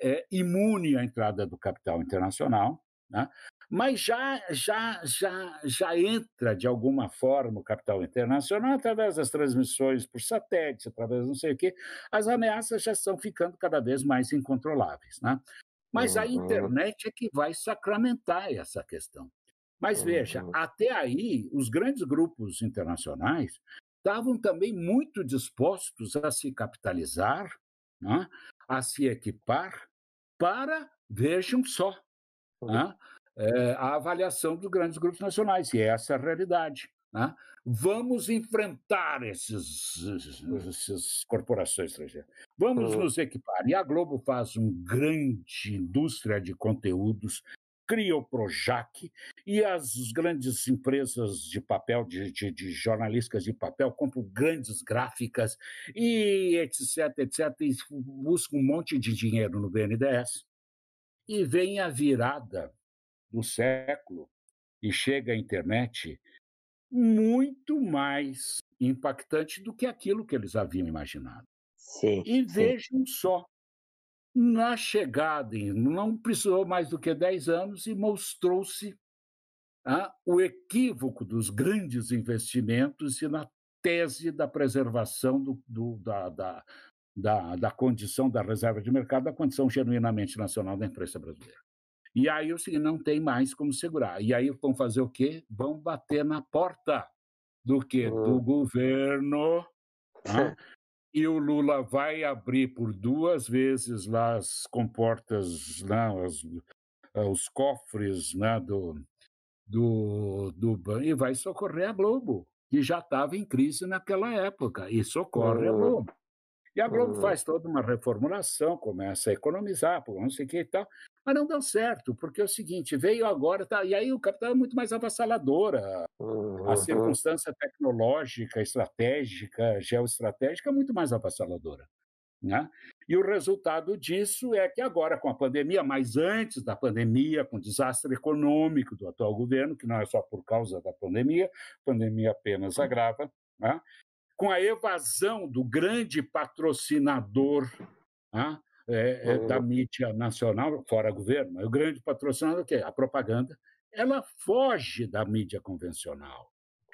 é, imune à entrada do capital internacional. Né? mas já, já, já, já entra de alguma forma o capital internacional através das transmissões por satélite, através não sei o quê. As ameaças já estão ficando cada vez mais incontroláveis. Né? Mas uhum. a internet é que vai sacramentar essa questão. Mas veja, até aí, os grandes grupos internacionais estavam também muito dispostos a se capitalizar, né? a se equipar para, vejam só, né? é, a avaliação dos grandes grupos nacionais, e essa é a realidade. Né? Vamos enfrentar esses, essas corporações estrangeiras. Vamos uhum. nos equipar. E a Globo faz uma grande indústria de conteúdos, cria o Projac, e as grandes empresas de papel, de, de, de jornalísticas de papel, compram grandes gráficas, e etc, etc, e buscam um monte de dinheiro no BNDES. E vem a virada do século e chega à internet muito mais impactante do que aquilo que eles haviam imaginado. Sim, e vejam sim. só, na chegada, não precisou mais do que 10 anos e mostrou-se ah, o equívoco dos grandes investimentos e na tese da preservação do, do, da, da, da, da condição da reserva de mercado, da condição genuinamente nacional da imprensa brasileira. E aí o seguinte, não tem mais como segurar. E aí vão fazer o quê? Vão bater na porta do? Uhum. Do governo. Né? e o Lula vai abrir por duas vezes lá as comportas, lá, os, os cofres né, do, do, do e vai socorrer a Globo, que já estava em crise naquela época, e socorre uhum. a Globo. E a Globo uhum. faz toda uma reformulação, começa a economizar, não sei o que e tal, mas não deu certo, porque é o seguinte, veio agora, tá, e aí o capital é muito mais avassaladora, uhum. a circunstância tecnológica, estratégica, geoestratégica é muito mais avassaladora. Né? E o resultado disso é que agora, com a pandemia, mas antes da pandemia, com o desastre econômico do atual governo, que não é só por causa da pandemia, a pandemia apenas agrava, né? com a evasão do grande patrocinador né, é, é, da uhum. mídia nacional, fora governo, o grande patrocinador que é a propaganda, ela foge da mídia convencional.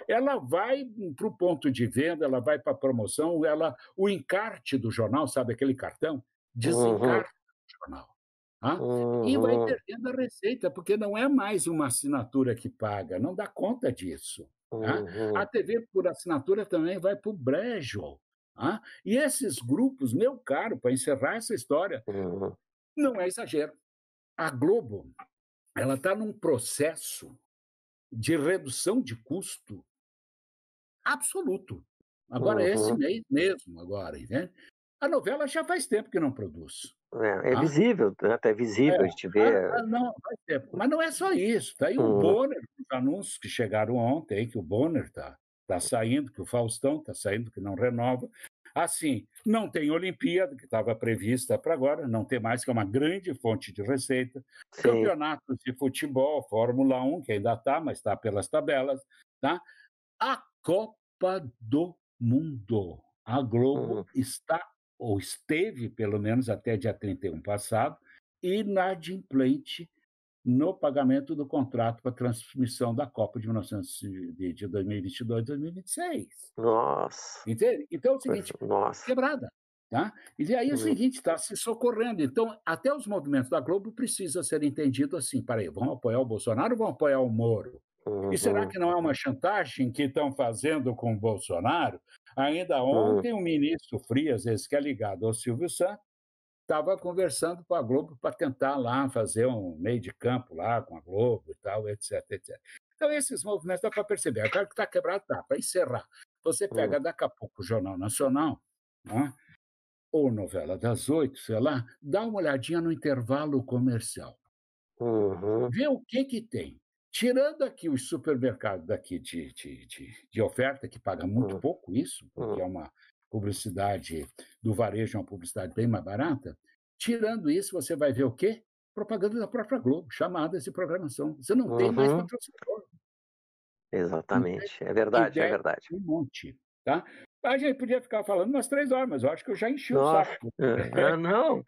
Ela vai para o ponto de venda, ela vai para a promoção, ela, o encarte do jornal, sabe aquele cartão? Desencarta uhum. o jornal. Uhum. E vai uhum. perdendo a receita, porque não é mais uma assinatura que paga, não dá conta disso. Tá? Uhum. A TV por assinatura também vai para o brejo. Tá? E esses grupos, meu caro, para encerrar essa história, uhum. não é exagero. A Globo ela está num processo de redução de custo absoluto. Agora, uhum. esse mês mesmo, agora, entende? A novela já faz tempo que não produz. É, é tá? visível, né? até visível, é, a gente vê. Ah, não, faz tempo. Mas não é só isso. Está aí uhum. o Bonner, os anúncios que chegaram ontem, que o Bonner está tá saindo, que o Faustão está saindo, que não renova. Assim, não tem Olimpíada, que estava prevista para agora, não tem mais, que é uma grande fonte de receita. Sim. Campeonatos de futebol, Fórmula 1, que ainda está, mas está pelas tabelas. Tá? A Copa do Mundo. A Globo uhum. está, ou esteve, pelo menos até dia 31 passado, inadimplente no pagamento do contrato para transmissão da Copa de, 1900, de 2022 2026. Nossa! Entende? Então é o seguinte, Nossa. quebrada. Tá? E aí é o uhum. seguinte, está se socorrendo. Então, até os movimentos da Globo precisa ser entendido assim, peraí, vão apoiar o Bolsonaro ou vão apoiar o Moro? Uhum. E será uhum. que não é uma chantagem que estão fazendo com o Bolsonaro? Ainda uhum. ontem, uhum. o ministro Frias, esse que é ligado ao Silvio Santos, estava conversando com a Globo para tentar lá fazer um meio de campo lá com a Globo e tal, etc, etc. Então, esses movimentos dá para perceber. Agora que está quebrado, tá. Para encerrar, você pega daqui a pouco o Jornal Nacional, né? ou novela das oito, sei lá, dá uma olhadinha no intervalo comercial. Uhum. Vê o que, que tem. Tirando aqui os supermercados daqui de, de, de, de oferta, que paga muito uhum. pouco isso, porque é uma publicidade do varejo, é uma publicidade bem mais barata. Tirando isso, você vai ver o quê? Propaganda da própria Globo, chamadas de programação. Você não uhum. tem mais uhum. patrocinador. Exatamente, é verdade, é verdade. Um monte, tá? A gente podia ficar falando umas três horas, mas eu acho que eu já enchi Nossa. o saco. Ah, não.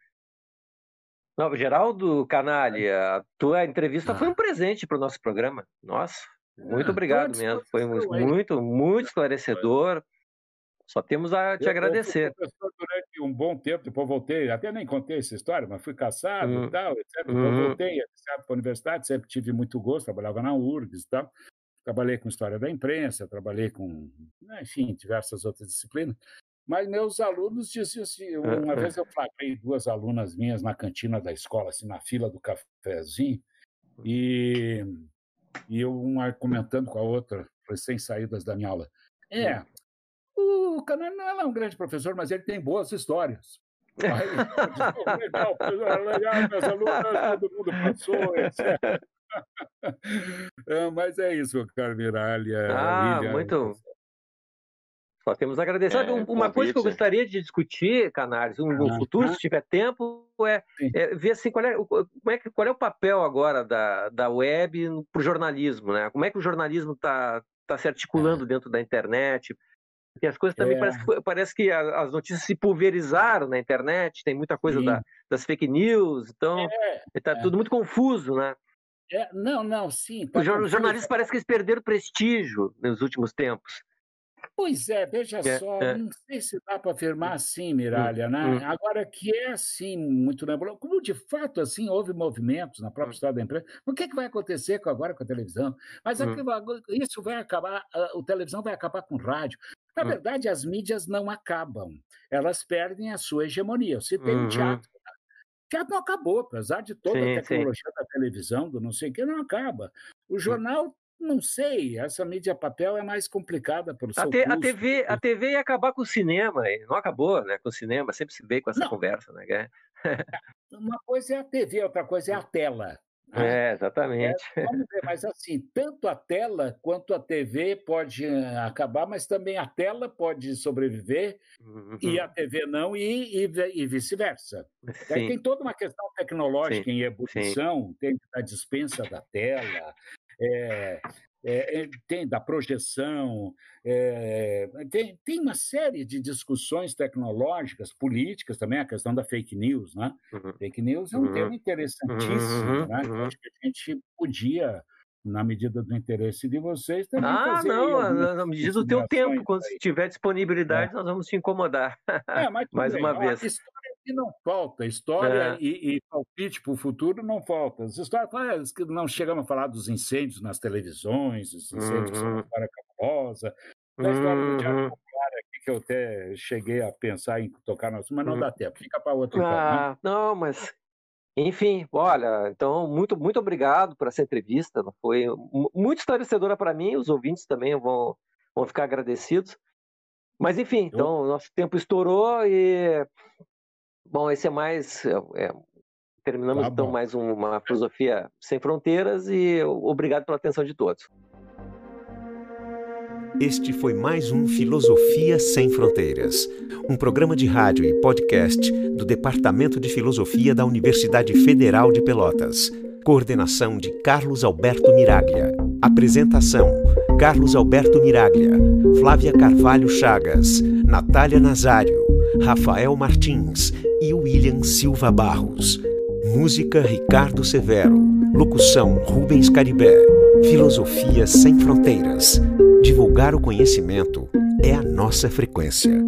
Não, Geraldo Canalha, a tua entrevista ah. foi um presente para o nosso programa. Nossa, muito ah, obrigado mesmo. Foi muito, muito esclarecedor. Só temos a te eu, agradecer. Eu fui durante um bom tempo, depois voltei, até nem contei essa história, mas fui caçado uhum. e tal, etc. Depois uhum. voltei para a universidade, sempre tive muito gosto, trabalhava na URGS e tal. Trabalhei com história da imprensa, trabalhei com, enfim, diversas outras disciplinas. Mas meus alunos diziam assim, uma vez eu flagrei duas alunas minhas na cantina da escola, assim, na fila do cafezinho, e, e eu uma comentando com a outra, recém-saídas da minha aula. É, hum o Canani não é um grande professor, mas ele tem boas histórias. Aí, legal, legal, meus alunos, todo mundo passou, etc. É, mas é isso, Carmiralha. Ah, William, muito. Só temos a agradecer. É, uma coisa que eu gostaria de discutir, Canários, no ah, futuro, se tiver tempo, é, é, ver assim, qual é, como é, qual é o papel agora da, da web para o jornalismo, né? Como é que o jornalismo está tá se articulando é. dentro da internet? Porque as coisas também é. parece, que, parece que as notícias se pulverizaram na internet, tem muita coisa da, das fake news, então está é, é. tudo muito confuso, né? É, não, não, sim. Tá os jornalistas parece que eles perderam prestígio nos últimos tempos. Pois é, veja é, só, é. não sei se dá para afirmar assim, Miralha, hum, né? Hum. Agora que é assim, muito nebuloso, como de fato assim houve movimentos na própria hum. história da empresa, o que, é que vai acontecer agora com a televisão? Mas hum. isso vai acabar, a, a televisão vai acabar com o rádio. Na hum. verdade, as mídias não acabam, elas perdem a sua hegemonia. Se tem uhum. teatro, o teatro não acabou, apesar de toda sim, a tecnologia sim. da televisão, do não sei o que, não acaba. O jornal não sei, essa mídia papel é mais complicada pelo a seu te, a TV A TV ia acabar com o cinema, não acabou né, com o cinema, sempre se vê com essa não. conversa. Né? Uma coisa é a TV, outra coisa é a tela. É, exatamente. É, vamos ver, mas assim, tanto a tela quanto a TV pode eh, acabar, mas também a tela pode sobreviver uhum. e a TV não, e, e, e vice-versa. Tem toda uma questão tecnológica Sim. em ebulição, Sim. tem a dispensa da tela, é, é, tem da projeção, é, tem, tem uma série de discussões tecnológicas, políticas também, a questão da fake news. Né? Uhum. Fake news é um uhum. tema interessantíssimo, uhum. né? Uhum. acho que a gente podia na medida do interesse de vocês também. Ah, não, na medida do teu tempo, quando aí. tiver disponibilidade, é. nós vamos te incomodar. É, mais uma vez. História que não falta, história é. e, e palpite para o futuro não falta. As histórias que não chegamos a falar dos incêndios nas televisões, os incêndios uhum. que são uma história cabulosa, da história do Teatro uhum. Popular aqui, que eu até cheguei a pensar em tocar no assunto, mas não uhum. dá tempo, fica para outro ah, então, né? Não, mas Enfim, olha, então muito muito obrigado por essa entrevista. Foi muito esclarecedora para mim. Os ouvintes também vão vão ficar agradecidos. Mas enfim, então nosso tempo estourou e bom, esse é mais é, é terminamos tá então mais uma filosofia sem fronteiras e obrigado pela atenção de todos. Este foi mais um Filosofia Sem Fronteiras, um programa de rádio e podcast do Departamento de Filosofia da Universidade Federal de Pelotas. Coordenação de Carlos Alberto Miraglia. Apresentação: Carlos Alberto Miraglia, Flávia Carvalho Chagas, Natália Nazário, Rafael Martins e William Silva Barros. Música Ricardo Severo. Locução Rubens Caribé. Filosofia Sem Fronteiras. Divulgar o conhecimento é a nossa frequência.